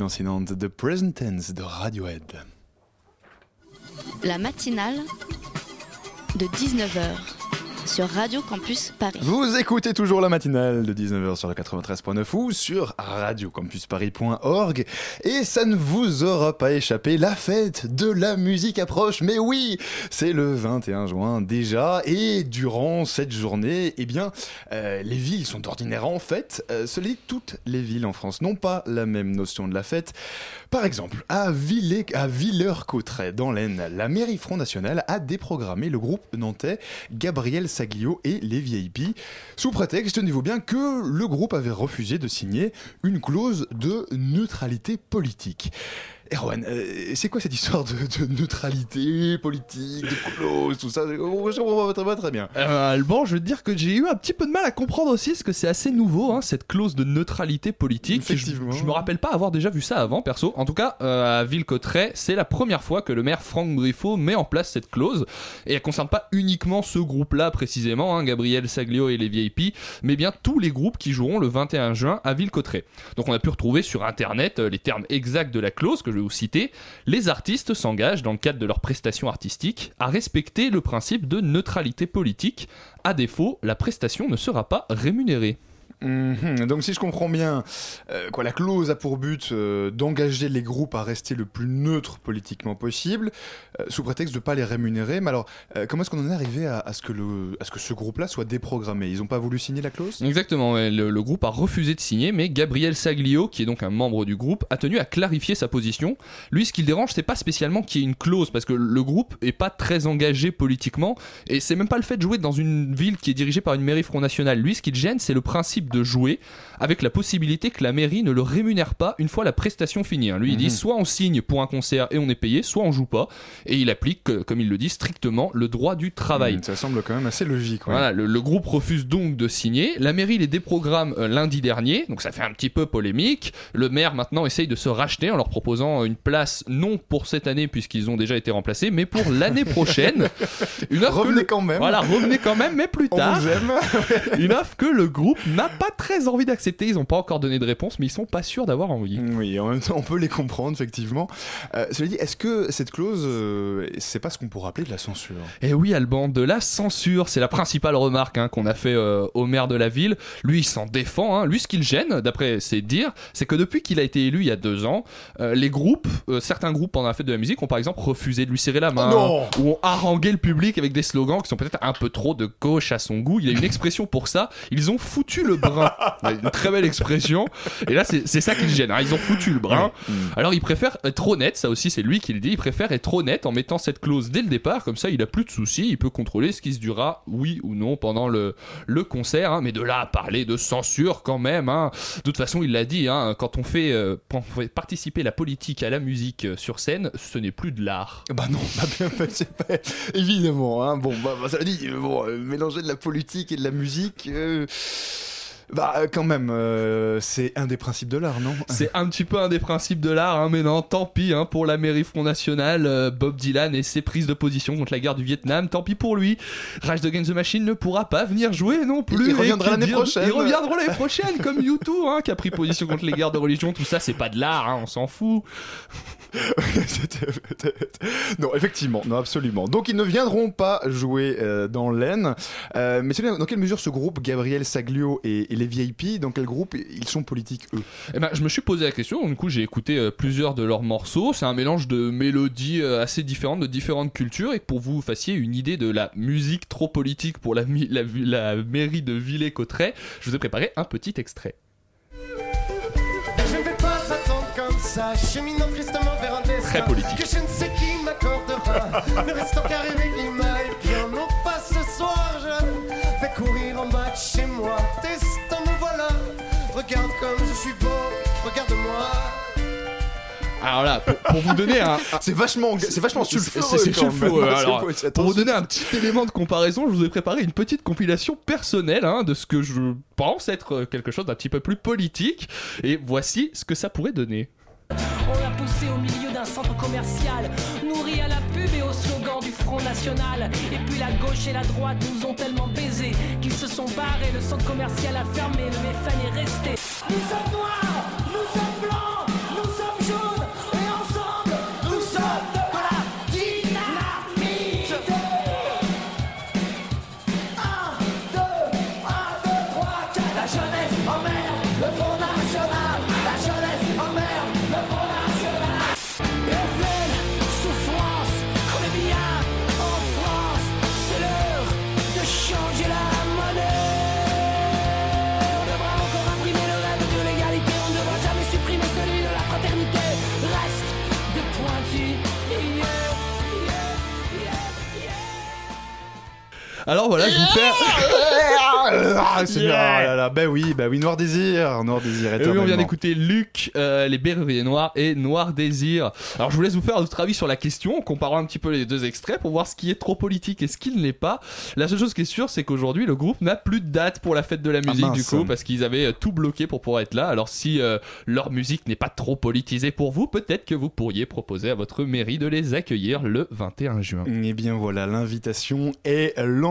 Lancinante de Present Tense de Radiohead. La matinale de 19h sur Radio Campus Paris. Vous écoutez toujours la matinale de 19h sur le 93.9 ou sur radiocampusparis.org et ça ne vous aura pas échappé, la fête de la musique approche. Mais oui, c'est le 21 juin déjà et durant cette journée, eh bien, euh, les villes sont ordinaires en fête. Euh, toutes les villes en France n'ont pas la même notion de la fête. Par exemple, à, Villers- à dans l'Aisne, la mairie Front National a déprogrammé le groupe nantais Gabriel Saglio et les VIP, sous prétexte, tenez-vous bien, que le groupe avait refusé de signer une clause de neutralité politique. Erwan, euh, c'est quoi cette histoire de, de neutralité politique, de clause, tout ça? Je comprends pas très, pas très bien. Euh, Alban, je veux dire que j'ai eu un petit peu de mal à comprendre aussi, parce que c'est assez nouveau, hein, cette clause de neutralité politique. Je, Effectivement. je me rappelle pas avoir déjà vu ça avant, perso. En tout cas, euh, à Villecotteret, c'est la première fois que le maire Franck Briffaut met en place cette clause. Et elle concerne pas uniquement ce groupe-là précisément, hein, Gabriel Saglio et les VIP, mais bien tous les groupes qui joueront le 21 juin à Villecotteret. Donc on a pu retrouver sur internet euh, les termes exacts de la clause que je vous citer. Les artistes s'engagent, dans le cadre de leurs prestations artistiques, à respecter le principe de neutralité politique. À défaut, la prestation ne sera pas rémunérée. Mhm. Donc si je comprends bien, euh, quoi, la clause a pour but euh, d'engager les groupes à rester le plus neutre politiquement possible, euh, sous prétexte de ne pas les rémunérer. Mais alors, comment est-ce qu'on en est arrivé à, ce que le, à ce que ce groupe-là soit déprogrammé? Ils n'ont pas voulu signer la clause? Exactement, le groupe a refusé de signer, mais Gabriel Saglio, qui est donc un membre du groupe, a tenu à clarifier sa position. Lui, ce qui le dérange, c'est pas spécialement qu'il y ait une clause, parce que le groupe est pas très engagé politiquement, et c'est même pas le fait de jouer dans une ville qui est dirigée par une mairie Front National. Lui, ce qui le gêne, c'est le principe de jouer avec la possibilité que la mairie ne le rémunère pas une fois la prestation finie. hein. Lui, il dit Mhm. soit on signe pour un concert et on est payé, soit on joue pas, et il applique, comme il le dit, strictement le droit du travail. Mhm, Ça semble quand même assez logique. ouais. Voilà, le, le groupe refuse donc de signer. La mairie les déprogramme euh, lundi dernier, donc ça fait un petit peu polémique. Le maire maintenant essaye de se racheter en leur proposant une place non pour cette année puisqu'ils ont déjà été remplacés, mais pour l'année prochaine. Une offre que Revenez le- quand même. Voilà, revenez quand même, mais plus On tard. vous aime. Une offre que le groupe n'a pas très envie d'accepter. Ils n'ont pas encore donné de réponse, mais ils sont pas sûrs d'avoir envie. Oui, en même temps, on peut les comprendre, effectivement. Euh, cela dit, est-ce que cette clause, euh, c'est pas ce qu'on pourrait appeler de la censure? Et oui, Alban, de la censure, c'est la principale remarque hein, qu'on a fait euh, au maire de la ville. Lui, il s'en défend. hein. Lui, ce qui le gêne, d'après ses dires, c'est que depuis qu'il a été élu il y a deux ans, euh, les groupes, euh, certains groupes pendant la fête de la musique ont par exemple refusé de lui serrer la main, Oh non ou ont harangué le public avec des slogans qui sont peut-être un peu trop de gauche à son goût. Il a une expression pour ça. Ils ont foutu le. Ouais, Une très belle expression. Et là, c'est ça qui le gêne. hein. Ils ont foutu le brin. Alors il préfère être honnête, ça aussi c'est lui qui le dit, il préfère être honnête en mettant cette clause dès le départ, comme ça il a plus de soucis, il peut contrôler ce qui se durera, oui ou non, pendant le, le concert, hein. mais de là à parler de censure quand même, hein. de toute façon il l'a dit, hein, quand on fait, euh, quand on fait participer la politique à la musique euh, sur scène, ce n'est plus de l'art. Bah non, bah bien, c'est pas- évidemment. Bon, bah, bah, ça dit, bon, euh, mélanger de la politique et de la musique. Bah, euh, quand même, euh, c'est un des principes de l'art, non? C'est un petit peu un des principes de l'art, hein, mais non, tant pis hein, pour la mairie Front National, euh, Bob Dylan et ses prises de position contre la guerre du Vietnam, tant pis pour lui. Rage Against the Machine ne pourra pas venir jouer non plus. Il reviendra l'année prochaine. Ils reviendront l'année prochaine, comme YouTube, hein, qui a pris position contre les guerres de religion, tout ça, c'est pas de l'art, hein, on s'en fout. non, effectivement, non, absolument. Donc ils ne viendront pas jouer euh, dans l'Aisne. Euh, mais c'est bien, dans quelle mesure ce groupe, Gabriel Saglio et, et les VIP, dans quel groupe ils sont politiques, eux? Eh ben, je me suis posé la question, du coup j'ai écouté euh, plusieurs de leurs morceaux, c'est un mélange de mélodies euh, assez différentes, de différentes cultures, et pour vous fassiez une idée de la musique trop politique pour la, mi- la, la mairie de Villers-Cotterêts, je vous ai préparé un petit extrait. Je ne vais pas attendre comme ça, cheminant tristement vers un destin Très politique. que je ne sais qui m'accordera. ne restant qu'à rêver qu'il m'aille bien, non pas ce soir. Je vais courir en bas de chez moi, testant me voilà. Regarde comme je suis beau, regarde-moi. Alors là, pour, pour vous donner un... C'est vachement, c'est vachement sulfureux. C'est c'est quand même. sulfureux, C'est alors, pour vous donner un petit élément de comparaison, je vous ai préparé une petite compilation personnelle hein, de ce que je pense être quelque chose d'un petit peu plus politique. Et voici ce que ça pourrait donner. On l'a poussé au milieu d'un centre commercial, nourri à la pub et au slogan du Front National. Et puis la gauche et la droite nous ont tellement baisés qu'ils se sont barrés. Le centre commercial a fermé, le méfan est resté. Nous sommes noirs, primer of la fraternité. Alors voilà, je vous fais. Ah, c'est Yeah. ah là là, bah oui, bah oui, Noir Désir, Noir Désir. Et oui, on vient d'écouter Luc, euh, les Berruriers Noirs et Noir Désir. Alors je vous laisse vous faire votre avis sur la question, en comparant un petit peu les deux extraits pour voir ce qui est trop politique et ce qui ne l'est pas. La seule chose qui est sûre, c'est qu'aujourd'hui le groupe n'a plus de date pour la fête de la musique mince. du coup, parce qu'ils avaient euh, tout bloqué pour pouvoir être là. Alors si euh, leur musique n'est pas trop politisée pour vous, peut-être que vous pourriez proposer à votre mairie de les accueillir le 21 juin. Eh bien voilà, l'invitation est lancée.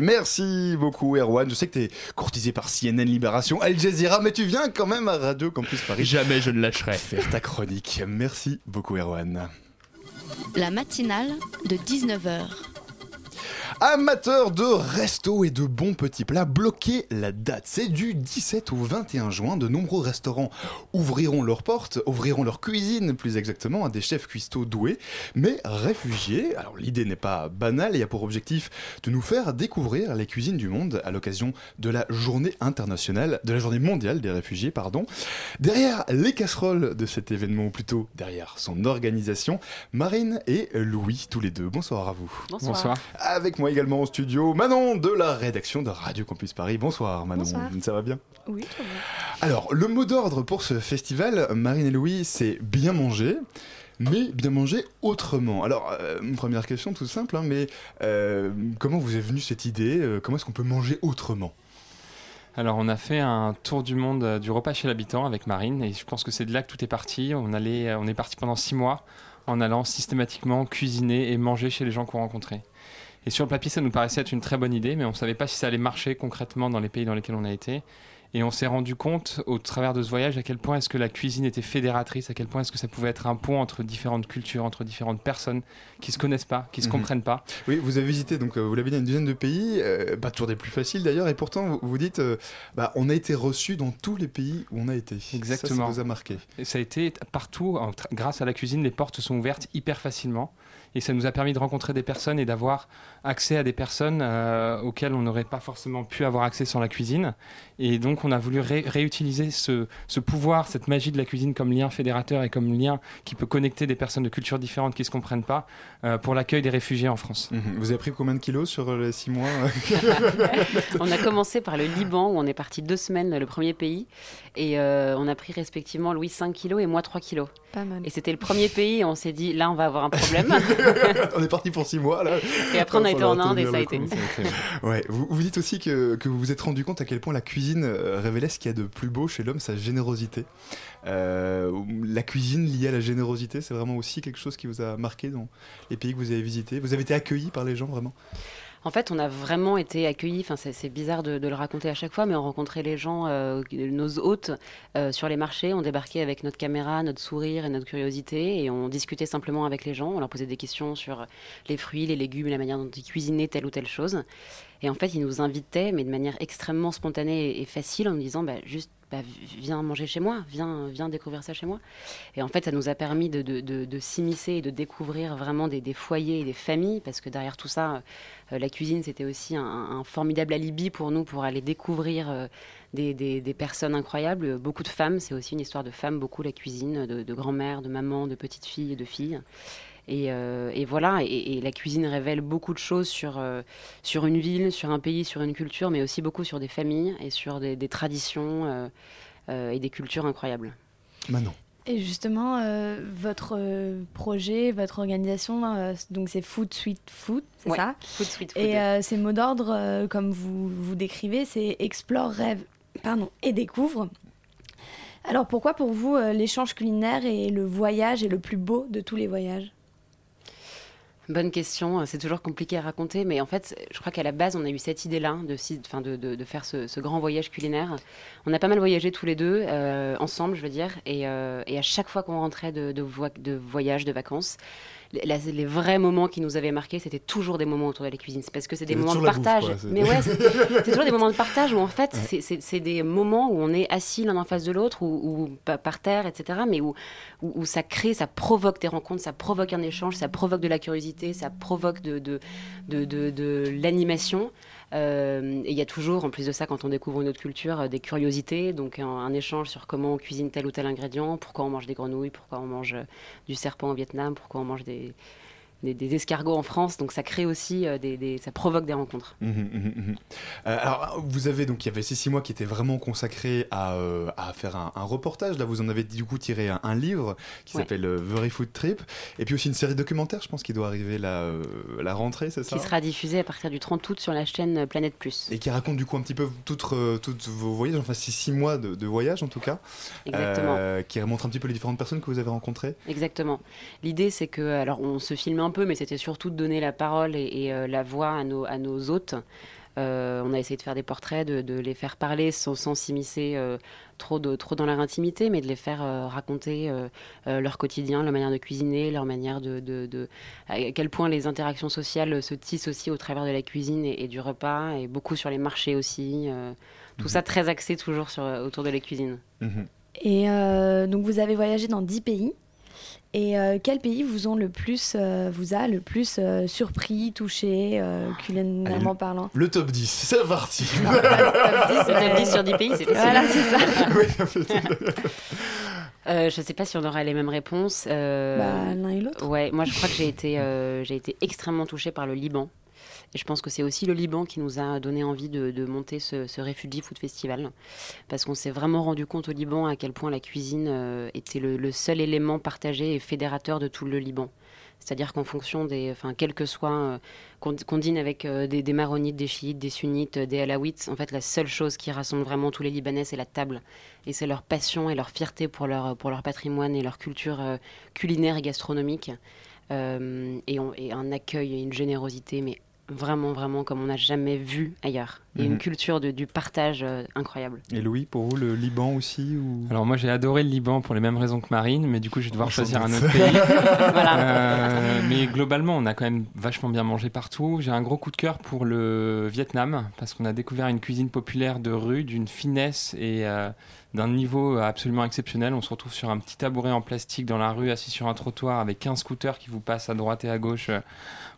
Merci beaucoup Erwan. Je sais que t'es courtisé par CNN Libération, Al Jazeera, mais tu viens quand même à Radio Campus Paris. Jamais je ne lâcherai. Faire ta chronique. Merci beaucoup Erwan. La matinale de 19h. Amateurs de resto et de bons petits plats, bloquez la date. C'est du 17 au 21 juin. De nombreux restaurants ouvriront leurs portes, ouvriront leur cuisine plus exactement à des chefs cuistots doués, mais réfugiés. Alors l'idée n'est pas banale et a pour objectif de nous faire découvrir les cuisines du monde à l'occasion de la journée internationale, de la journée mondiale des réfugiés, pardon. Derrière les casseroles de cet événement, ou plutôt derrière son organisation, Marine et Louis, tous les deux. Bonsoir à vous. Bonsoir. Bonsoir. Avec moi également au studio, Manon de la rédaction de Radio Campus Paris. Bonsoir Manon, Bonsoir. ça va bien? Oui, très bien. Alors, le mot d'ordre pour ce festival, Marine et Louis, c'est bien manger. Mais bien manger autrement. Alors, euh, première question toute simple, hein, mais euh, comment vous est venue cette idée? Euh, Comment est-ce qu'on peut manger autrement? Alors, on a fait un tour du monde du repas chez l'habitant avec Marine, et je pense que c'est de là que tout est parti. On, allait, on est parti pendant six mois en allant systématiquement cuisiner et manger chez les gens qu'on rencontrait. Et sur le papier, ça nous paraissait être une très bonne idée, mais on ne savait pas si ça allait marcher concrètement dans les pays dans lesquels on a été. Et on s'est rendu compte au travers de ce voyage à quel point est-ce que la cuisine était fédératrice, à quel point est-ce que ça pouvait être un pont entre différentes cultures, entre différentes personnes qui se connaissent pas, qui se Mhm. comprennent pas. Oui, vous avez visité, donc euh, vous l'avez dit, une dizaine de pays, euh, pas toujours des plus faciles d'ailleurs, et pourtant vous, vous dites, euh, bah, on a été reçus dans tous les pays où on a été. Exactement. Ça, ça vous a marqué. Et ça a été partout, grâce à la cuisine, les portes sont ouvertes hyper facilement. Et ça nous a permis de rencontrer des personnes et d'avoir accès à des personnes euh, auxquelles on n'aurait pas forcément pu avoir accès sans la cuisine. Et donc on a voulu ré- réutiliser ce, ce pouvoir, cette magie de la cuisine comme lien fédérateur et comme lien qui peut connecter des personnes de cultures différentes qui ne se comprennent pas euh, pour l'accueil des réfugiés en France. Mhm. Vous avez pris combien de kilos sur les six mois? On a commencé par le Liban où on est parti deux semaines, le premier pays, et euh, on a pris respectivement Louis 5 kilos et moi 3 kilos. Pas mal. Et c'était le premier pays et on s'est dit là on va avoir un problème. on est parti pour six mois là. Et après, on a été en Inde et ça a été. Ouais, vous, vous dites aussi que, que vous vous êtes rendu compte à quel point la cuisine euh, révélait ce qu'il y a de plus beau chez l'homme, sa générosité. Euh, la cuisine liée à la générosité, c'est vraiment aussi quelque chose qui vous a marqué dans les pays que vous avez visités? Vous avez été accueilli par les gens vraiment? En fait, on a vraiment été accueillis. Enfin, c'est bizarre de, de le raconter à chaque fois, mais on rencontrait les gens, euh, nos hôtes, euh, sur les marchés. On débarquait avec notre caméra, notre sourire et notre curiosité, et on discutait simplement avec les gens. On leur posait des questions sur les fruits, les légumes, la manière dont ils cuisinaient telle ou telle chose. Et en fait, ils nous invitaient, mais de manière extrêmement spontanée et- facile, en nous disant bah, juste bah, viens manger chez moi, viens, viens découvrir ça chez moi. Et en fait, ça nous a permis de, s'immiscer et de découvrir vraiment des, foyers et des familles, parce que derrière tout ça, euh, la cuisine, c'était aussi un, formidable alibi pour nous pour aller découvrir euh, des, personnes incroyables. Beaucoup de femmes, c'est aussi une histoire de femmes, beaucoup la cuisine, de, grand-mère, de maman, de petites filles et de filles. Et, euh, et voilà, et, et la cuisine révèle beaucoup de choses sur, euh, sur une ville, sur un pays, sur une culture, mais aussi beaucoup sur des familles et sur des, des traditions euh, euh, et des cultures incroyables. Manon. Et justement, euh, votre projet, votre organisation, euh, donc c'est Food Sweet Food, c'est Ouais, ça? Food Sweet Food. Et euh, ces mots d'ordre, euh, comme vous vous décrivez, c'est explore, rêve, pardon, et découvre. Alors pourquoi pour vous euh, l'échange culinaire et le voyage est le plus beau de tous les voyages? Bonne question, c'est toujours compliqué à raconter, mais en fait, je crois qu'à la base, on a eu cette idée-là de, faire ce, grand voyage culinaire. On a pas mal voyagé tous les deux, euh, ensemble, je veux dire, et, euh, et à chaque fois qu'on rentrait de, voyage, de vacances, la- les vrais moments qui nous avaient marqués, c'était toujours des moments autour de la cuisine. C'est parce que c'est des moments de bouffe, partage. quoi, mais ouais, c'est toujours des moments de partage où en fait, c'est- des moments où on est assis l'un en face de l'autre, ou, ou pa- par terre, etc. Mais où, où, où ça crée, ça provoque des rencontres, ça provoque un échange, ça provoque de la curiosité, ça provoque de, de, de, de- de l'animation. Euh, et il y a toujours, en plus de ça, quand on découvre une autre culture, euh, des curiosités, donc un, un échange sur comment on cuisine tel ou tel ingrédient, pourquoi on mange des grenouilles, pourquoi on mange euh, du serpent au Vietnam, pourquoi on mange des, des, des escargots en France, donc ça crée aussi euh, des, des- ça provoque des rencontres. Mhm, mhm, mhm. Euh, alors, vous avez donc, il y avait ces six mois qui étaient vraiment consacrés à, euh, à faire un, un reportage. Là, vous en avez du coup tiré un, un livre qui Ouais. s'appelle euh, Very Food Trip. Et puis aussi une série documentaire, je pense, qui doit arriver la, euh, la rentrée, c'est ça? Qui sera diffusé à partir du 30 août sur la chaîne Planète Plus. Et qui raconte du coup un petit peu toutes, toutes vos voyages, enfin ces six mois de, de voyage en tout cas. Exactement. Qui remontre un petit peu les différentes personnes que vous avez rencontrées. Exactement. L'idée, c'est que, alors, on se filme un peu, mais c'était surtout de donner la parole et, et, euh, la voix à nos, à nos hôtes. Euh, on a essayé de faire des portraits, de, de les faire parler sans, sans s'immiscer euh, trop, de, trop dans leur intimité, mais de les faire euh, raconter euh, euh, leur quotidien, leur manière de cuisiner, leur manière de, de, de- à quel point les interactions sociales se tissent aussi au travers de la cuisine et, et du repas, et beaucoup sur les marchés aussi. euh, tout ça très axé toujours sur, autour de la cuisine. Et euh, donc vous avez voyagé dans 10 pays. Et euh, quel pays vous, ont le plus, euh, vous a le plus euh, surpris, touché, euh, culinairement Allez, parlant? Le top 10, c'est parti. Le top 10 sur 10 pays, c'est. Voilà, c'est ça. Euh, je sais pas si on aura les mêmes réponses. Euh, Bah, l'un et l'autre. Ouais, moi je crois que j'ai été, euh, j'ai été extrêmement touchée par le Liban. Et je pense que c'est aussi le Liban qui nous a donné envie de, monter ce, ce Refugee Food Festival. Parce qu'on s'est vraiment rendu compte au Liban à quel point la cuisine euh, était le, seul élément partagé et fédérateur de tout le Liban. C'est-à-dire qu'en fonction des. Enfin, quel que soit. euh, qu'on dîne avec euh, des, des maronites, des chiites, des sunnites, des alaouites, en fait, la seule chose qui rassemble vraiment tous les Libanais, c'est la table. Et c'est leur passion et leur fierté pour leur, pour leur patrimoine et leur culture culinaire et gastronomique. Et, et un accueil et une générosité, mais vraiment, vraiment comme on n'a jamais vu ailleurs. Et Mhm. une culture de- du partage euh, incroyable. Et Louis, pour vous, le Liban aussi ou... Alors moi j'ai adoré le Liban pour les mêmes raisons que Marine, mais du coup je vais devoir Enchanté. choisir un autre pays. Voilà. Euh, mais globalement on a quand même vachement bien mangé partout. J'ai un gros coup de cœur pour le Vietnam parce qu'on a découvert une cuisine populaire de rue d'une finesse et euh, d'un niveau absolument exceptionnel. On se retrouve sur un petit tabouret en plastique dans la rue, assis sur un trottoir avec 15 scooters qui vous passent à droite et à gauche euh,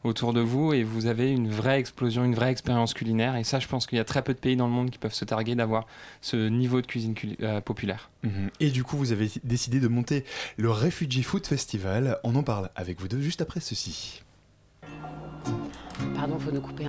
autour de vous et vous avez une vraie explosion, une vraie expérience culinaire. Et ça je pense qu'il y a très peu de pays dans le monde qui peuvent se targuer d'avoir ce niveau de cuisine euh, populaire. Mhm. Et du coup, vous avez décidé de monter le Refugee Food Festival. On en parle avec vous deux juste après ceci. Pardon, faut nous couper.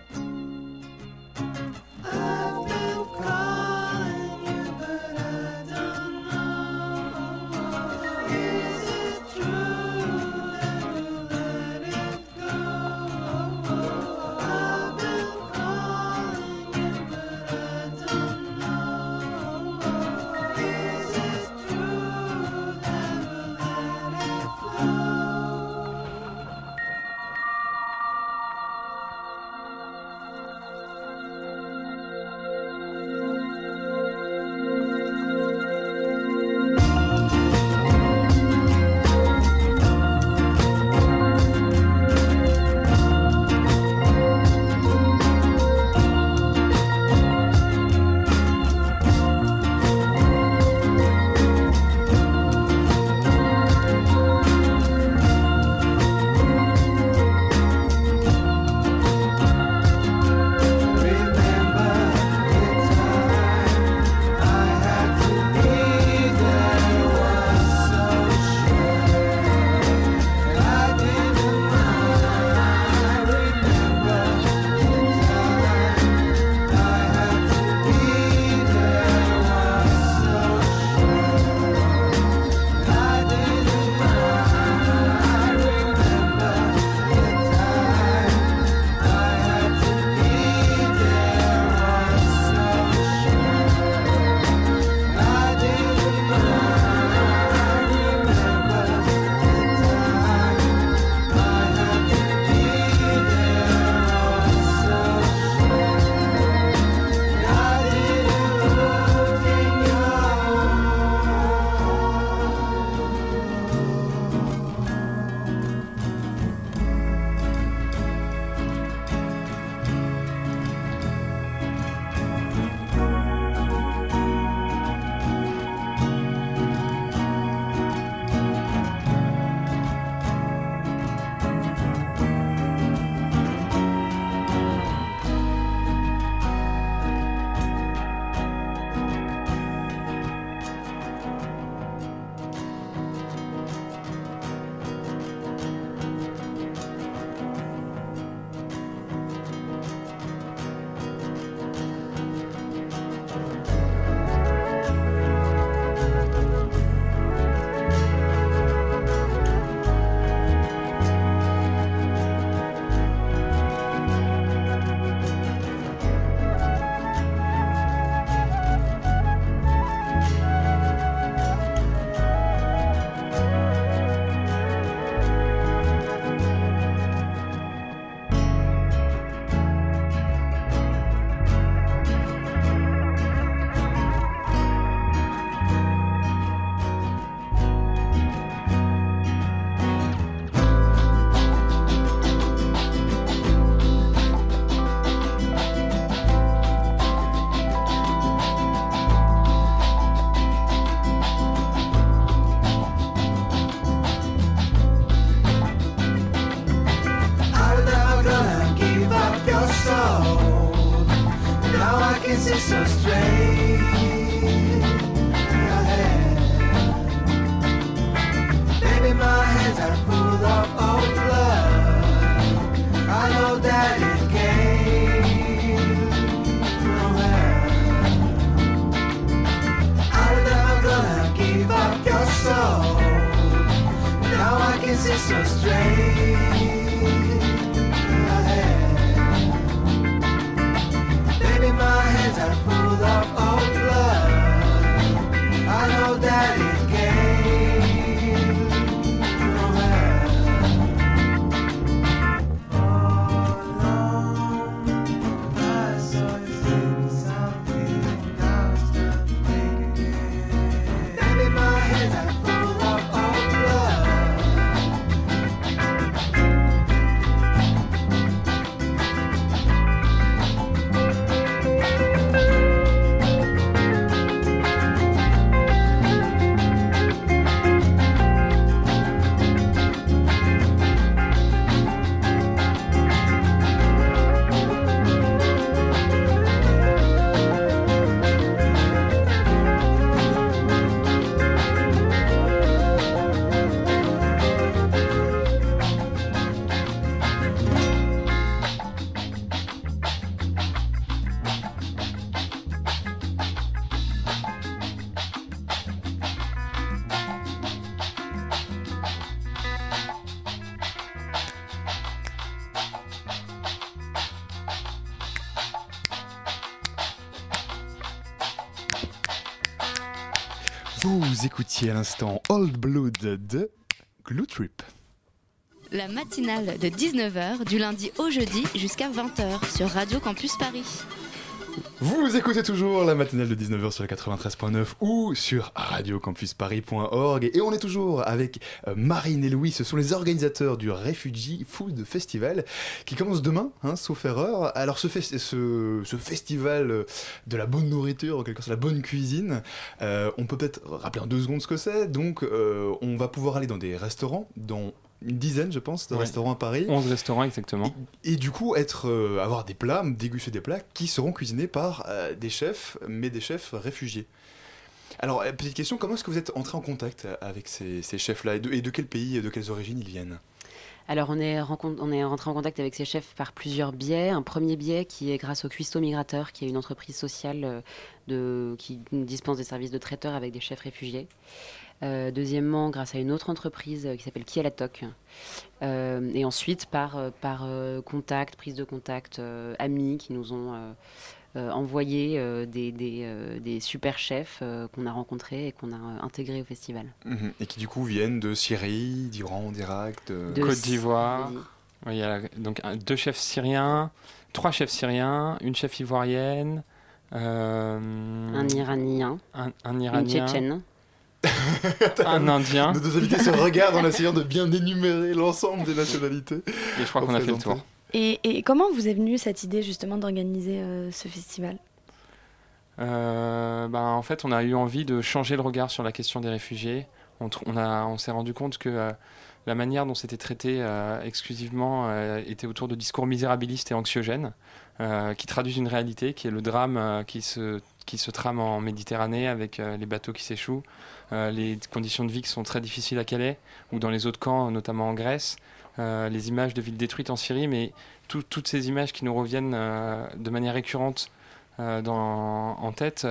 Vous écoutiez à l'instant Old Blood de Glue Trip. La matinale de 19h du lundi au jeudi jusqu'à 20h sur Radio Campus Paris. Vous écoutez toujours la matinale de 19h sur le 93.9 ou sur radiocampusparis.org et on est toujours avec euh, Marine et Louis, ce sont les organisateurs du Refugee Food Festival qui commence demain, hein, sauf erreur. Alors ce, ce, festival euh, de la bonne nourriture, en quelque sorte la bonne cuisine, euh, on peut peut-être rappeler en deux secondes ce que c'est. Donc on va pouvoir aller dans des restaurants, dans une dizaine je pense de Ouais. restaurants à Paris. 11 restaurants exactement. Et du coup, être, euh, avoir des plats, déguster des plats qui seront cuisinés par euh, des chefs, mais des chefs réfugiés. Alors, euh, petite question, comment est-ce que vous êtes entré en contact avec ces, ces chefs-là? Et de, et de quel pays, et de quelles origines ils viennent? Alors, on est, on est rentré en contact avec ces chefs par plusieurs biais. Un premier biais qui est grâce au Cuisto Migrateur, qui est une entreprise sociale de, qui dispense des services de traiteurs avec des chefs réfugiés. Euh, deuxièmement, grâce à une autre entreprise euh, qui s'appelle Qui à la Toc. Euh, et ensuite, par, par contact, prise de contact, euh, amis qui nous ont euh, euh, envoyé euh, des, des, euh, des super chefs euh, qu'on a rencontrés et qu'on a intégrés au festival. Mhm. Et qui du coup viennent de Syrie, d'Iran, d'Irak, de... De- Côte d'Ivoire. Oui, il y a donc deux chefs syriens, trois chefs syriens, une chef ivoirienne, euh, Un Iranien, un, un une Iranien, Tchétchène. un Indien. Nos deux invités se regardent en essayant de bien énumérer l'ensemble des nationalités. Et je crois qu'on a fait le tour. Et, et comment vous est venue cette idée justement d'organiser euh, ce festival? Euh, ben, en fait, on a eu envie de changer le regard sur la question des réfugiés. On, on, a- on s'est rendu compte que euh, la manière dont c'était traité euh, exclusivement euh, était autour de discours misérabilistes et anxiogènes, euh, qui traduisent une réalité qui est le drame euh, qui, se, qui se trame en Méditerranée avec euh, les bateaux qui s'échouent, euh, les conditions de vie qui sont très difficiles à Calais ou dans les autres camps, notamment en Grèce, euh, les images de villes détruites en Syrie, mais tout- toutes ces images qui nous reviennent de manière récurrente en tête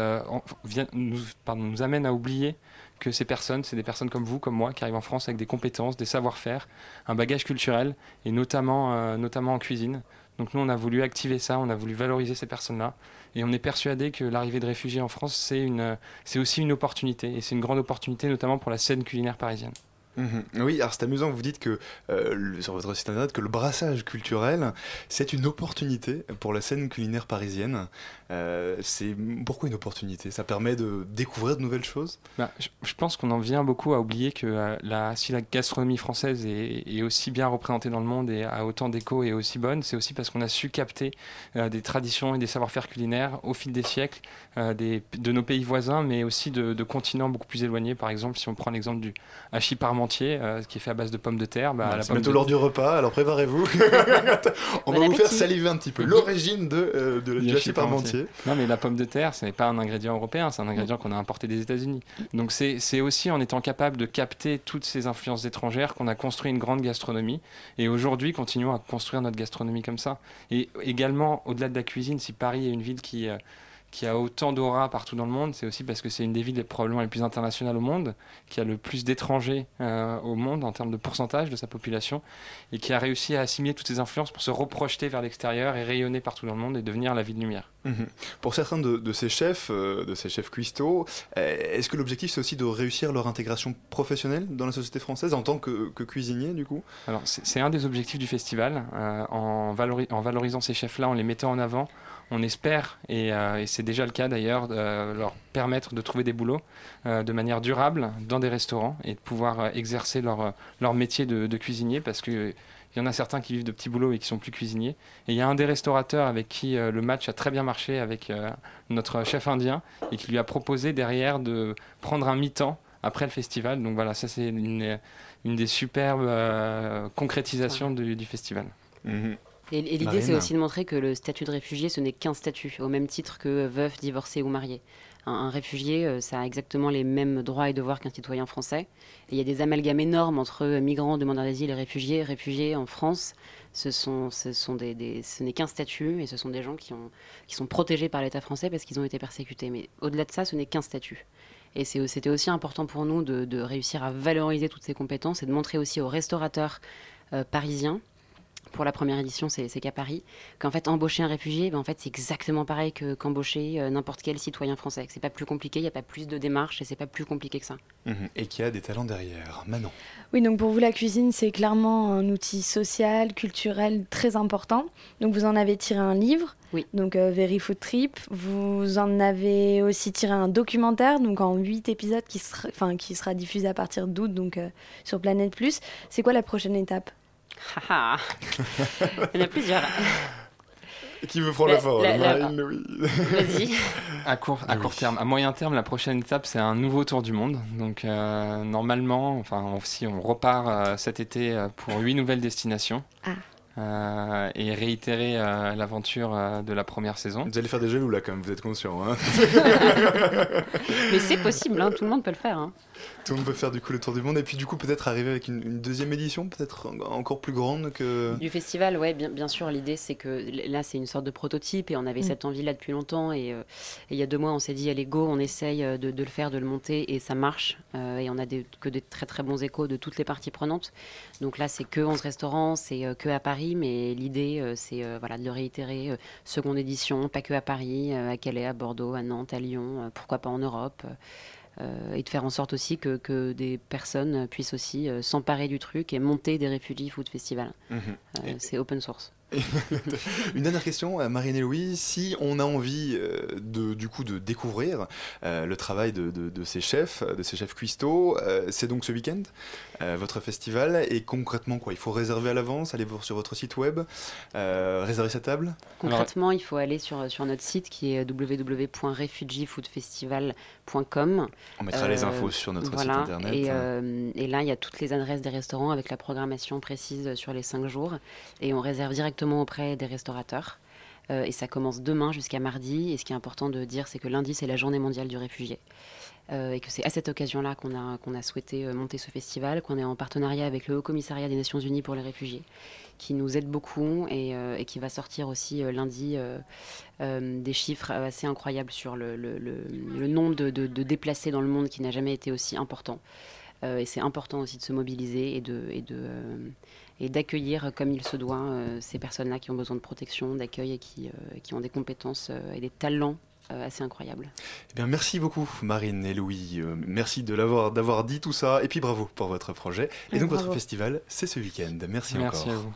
nous, pardon, nous amène à oublier que ces personnes, c'est des personnes comme vous, comme moi, qui arrivent en France avec des compétences, des savoir-faire, un bagage culturel, et notamment en cuisine. Donc nous, on a voulu activer ça, on a voulu valoriser ces personnes-là, et on est persuadé que l'arrivée de réfugiés en France, c'est aussi une opportunité, et c'est une grande opportunité, notamment pour la scène culinaire parisienne. Mhm. Oui, alors c'est amusant, vous dites que euh, sur votre site internet que le brassage culturel, c'est une opportunité pour la scène culinaire parisienne. Euh, c'est pourquoi une opportunité Ça permet de découvrir de nouvelles choses Bah, je, je pense qu'on en vient beaucoup à oublier que euh, la, si la gastronomie française est, est aussi bien représentée dans le monde et a autant d'écho et aussi bonne, c'est aussi parce qu'on a su capter euh, des traditions et des savoir-faire culinaires au fil des siècles euh, des- de nos pays voisins, mais aussi de, de continents beaucoup plus éloignés. Par exemple, si on prend l'exemple du hachis parmentier, euh, qui est fait à base de pommes de terre, bah, Ouais, la C'est pomme de- l'heure du repas, alors préparez-vous. On va Bon vous faire saliver un petit peu. L'origine de, euh, de- Du hachis parmentier. Non, mais la pomme de terre, ce n'est pas un ingrédient européen, c'est un ingrédient qu'on a importé des États-Unis. Donc c'est c'est aussi en étant capable de capter toutes ces influences étrangères qu'on a construit une grande gastronomie. Et aujourd'hui, continuons à construire notre gastronomie comme ça. Et également, au-delà de la cuisine, si Paris est une ville qui, euh, qui a autant d'aura partout dans le monde, c'est aussi parce que c'est une des villes probablement les plus internationales au monde, qui a le plus d'étrangers euh, au monde en termes de pourcentage de sa population, et qui a réussi à assimiler toutes ces influences pour se reprojeter vers l'extérieur et rayonner partout dans le monde et devenir la ville de lumière. Mhm. Pour certains de, de ces chefs, euh, de ces chefs cuistots, euh, est-ce que l'objectif c'est aussi de réussir leur intégration professionnelle dans la société française en tant que, que cuisinier du coup? Alors c'est un des objectifs du festival. En, valori- en valorisant ces chefs-là, en les mettant en avant, on espère, et, euh, et c'est déjà le cas d'ailleurs, de leur permettre de trouver des boulots euh, de manière durable dans des restaurants et de pouvoir euh, exercer leur, euh, leur métier de, de cuisinier parce que il y en a certains qui vivent de petits boulots et qui sont plus cuisiniers. Et il y a un des restaurateurs avec qui euh, le match a très bien marché avec euh, notre chef indien et qui lui a proposé derrière de prendre un mi-temps après le festival. Donc voilà, ça c'est une, une des superbes euh, concrétisations du, du festival. Et, et l'idée, c'est aussi de montrer que le statut de réfugié, ce n'est qu'un statut, au même titre que veuf, divorcé ou marié. Un, un réfugié, euh, ça a exactement les mêmes droits et devoirs qu'un citoyen français. Et il y a des amalgames énormes entre euh, migrants, demandeurs d'asile et réfugiés. Réfugiés en France, ce, sont, ce, sont des, des- ce n'est qu'un statut et ce sont des gens qui, ont, qui sont protégés par l'État français parce qu'ils ont été persécutés. Mais au-delà de ça, ce n'est qu'un statut. Et c'était aussi important pour nous de, de réussir à valoriser toutes ces compétences et de montrer aussi aux restaurateurs euh, parisiens pour la première édition, c'est qu'à Paris, qu'en fait, embaucher un réfugié, ben, en fait, c'est exactement pareil que- qu'embaucher euh, n'importe quel citoyen français. que C'est pas plus compliqué, il n'y a pas plus de démarches et c'est pas plus compliqué que ça. Mhm. Et qui a des talents derrière. Manon? Oui, donc pour vous, la cuisine, c'est clairement un outil social, culturel très important. Donc vous en avez tiré un livre, oui. donc euh, Very Food Trip. Vous en avez aussi tiré un documentaire, donc en huit épisodes qui sera, enfin, qui sera diffusé à partir d'août, donc euh, sur Planète Plus. C'est quoi la prochaine étape? Il y en a plusieurs. Qui veut prendre La- parole la- la- Marine, oui. Vas-y. À court, à court terme. À moyen terme, la prochaine étape, c'est un nouveau tour du monde. Donc, euh, normalement, enfin, on- si on repart euh, cet été euh, pour huit nouvelles destinations. Ah. euh, et réitérer euh, l'aventure euh, de la première saison. Vous allez faire des jaloux là quand même, vous êtes conscient. Hein Mais c'est possible, hein, tout le monde peut le faire. hein. Tout le monde peut faire du coup le tour du monde et puis du coup peut-être arriver avec une, une deuxième édition, peut-être en- encore plus grande que. Du festival, ouais, bien, bien sûr, l'idée c'est que là c'est une sorte de prototype et on avait Mm. cette envie là depuis longtemps et, euh, et il y a deux mois on s'est dit allez go, on essaye euh, de, de le faire, de le monter et ça marche Euh, et on a des, que des très très bons échos de toutes les parties prenantes. Donc là c'est que 11 restaurants, c'est euh, que à Paris mais l'idée euh, c'est euh, voilà, de le réitérer, euh, seconde édition, pas que à Paris, euh, à Calais, à Bordeaux, à Nantes, à Lyon, euh, pourquoi pas en Europe. Euh, et de faire en sorte aussi que, que des personnes puissent aussi euh, s'emparer du truc et monter des réfugiés food festival. Mhm. Euh, c'est open source. Une dernière question, Marine et Louis. Si on a envie euh, de, du coup de découvrir euh, le travail de, de- de ces chefs, de ces chefs cuistots, euh, c'est donc ce week-end, euh, votre festival. Et concrètement, quoi Il faut réserver à l'avance, aller sur votre site web, euh, réserver sa table? Concrètement, il faut aller sur, sur notre site qui est www.refugeefoodfestival.com. On mettra les infos sur notre site internet. Et, euh, et là, il y a toutes les adresses des restaurants avec la programmation précise sur les 5 jours. Et on réserve directement auprès des restaurateurs. Euh, et ça commence demain jusqu'à mardi. Et ce qui est important de dire, c'est que lundi, c'est la journée mondiale du réfugié. Euh, et que c'est à cette occasion-là qu'on a, souhaité euh, monter ce festival, qu'on est en partenariat avec le Haut Commissariat des Nations Unies pour les réfugiés, qui nous aide beaucoup et, qui va sortir aussi lundi des chiffres assez incroyables sur le, nombre de déplacés dans le monde qui n'a jamais été aussi important. Euh, et c'est important aussi de se mobiliser et de et de euh, et d'accueillir comme il se doit euh, ces personnes-là qui ont besoin de protection, d'accueil et qui, euh, qui ont des compétences euh, et des talents euh, assez incroyables. Eh bien, merci beaucoup, Marine et Louis. Euh, merci de l'avoir, d'avoir dit tout ça. Et puis bravo pour votre projet. Et donc, bravo. votre festival, c'est ce week-end. Merci, Merci encore. à vous.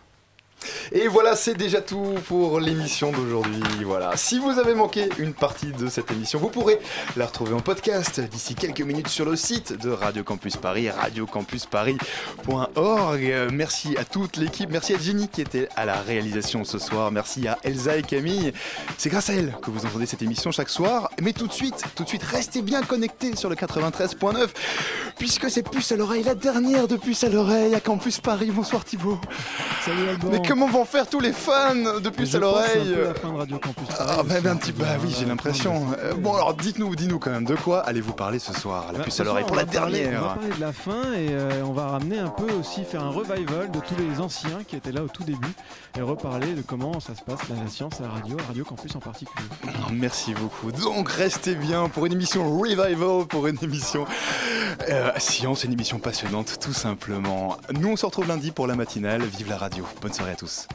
Et voilà, c'est déjà tout pour l'émission d'aujourd'hui. Voilà. Si vous avez manqué une partie de cette émission, vous pourrez la retrouver en podcast d'ici quelques minutes sur le site de Radio Campus Paris, radiocampusparis.org. Merci à toute l'équipe. Merci à Jenny qui était à la réalisation ce soir. Merci à Elsa et Camille. C'est grâce à elles que vous entendez cette émission chaque soir. Mais tout de suite, tout de suite, restez bien connectés sur le 93.9 puisque c'est Puce à l'oreille, la dernière de Puce à l'oreille à Campus Paris. Bonsoir Thibaut. Salut Alban. Comment vont faire tous les fans de Puce à l'oreille peu la fin de Radio Campus Paris Ah bah, un petit peu, bah oui j'ai l'impression. Euh, bon alors dites-nous dis-nous quand même de quoi allez-vous parler ce soir? La Bah, puce ce à l'oreille pour la dernière. on va parler de la fin et euh, on va ramener un peu aussi faire un revival de tous les anciens qui étaient là au tout début et reparler de comment ça se passe la, science à la radio, Radio Campus en particulier. Merci beaucoup. Donc restez bien pour une émission revival, pour une émission euh, science, une émission passionnante tout simplement. Nous on se retrouve lundi pour la matinale. Vive la radio. Bonne soirée à tous.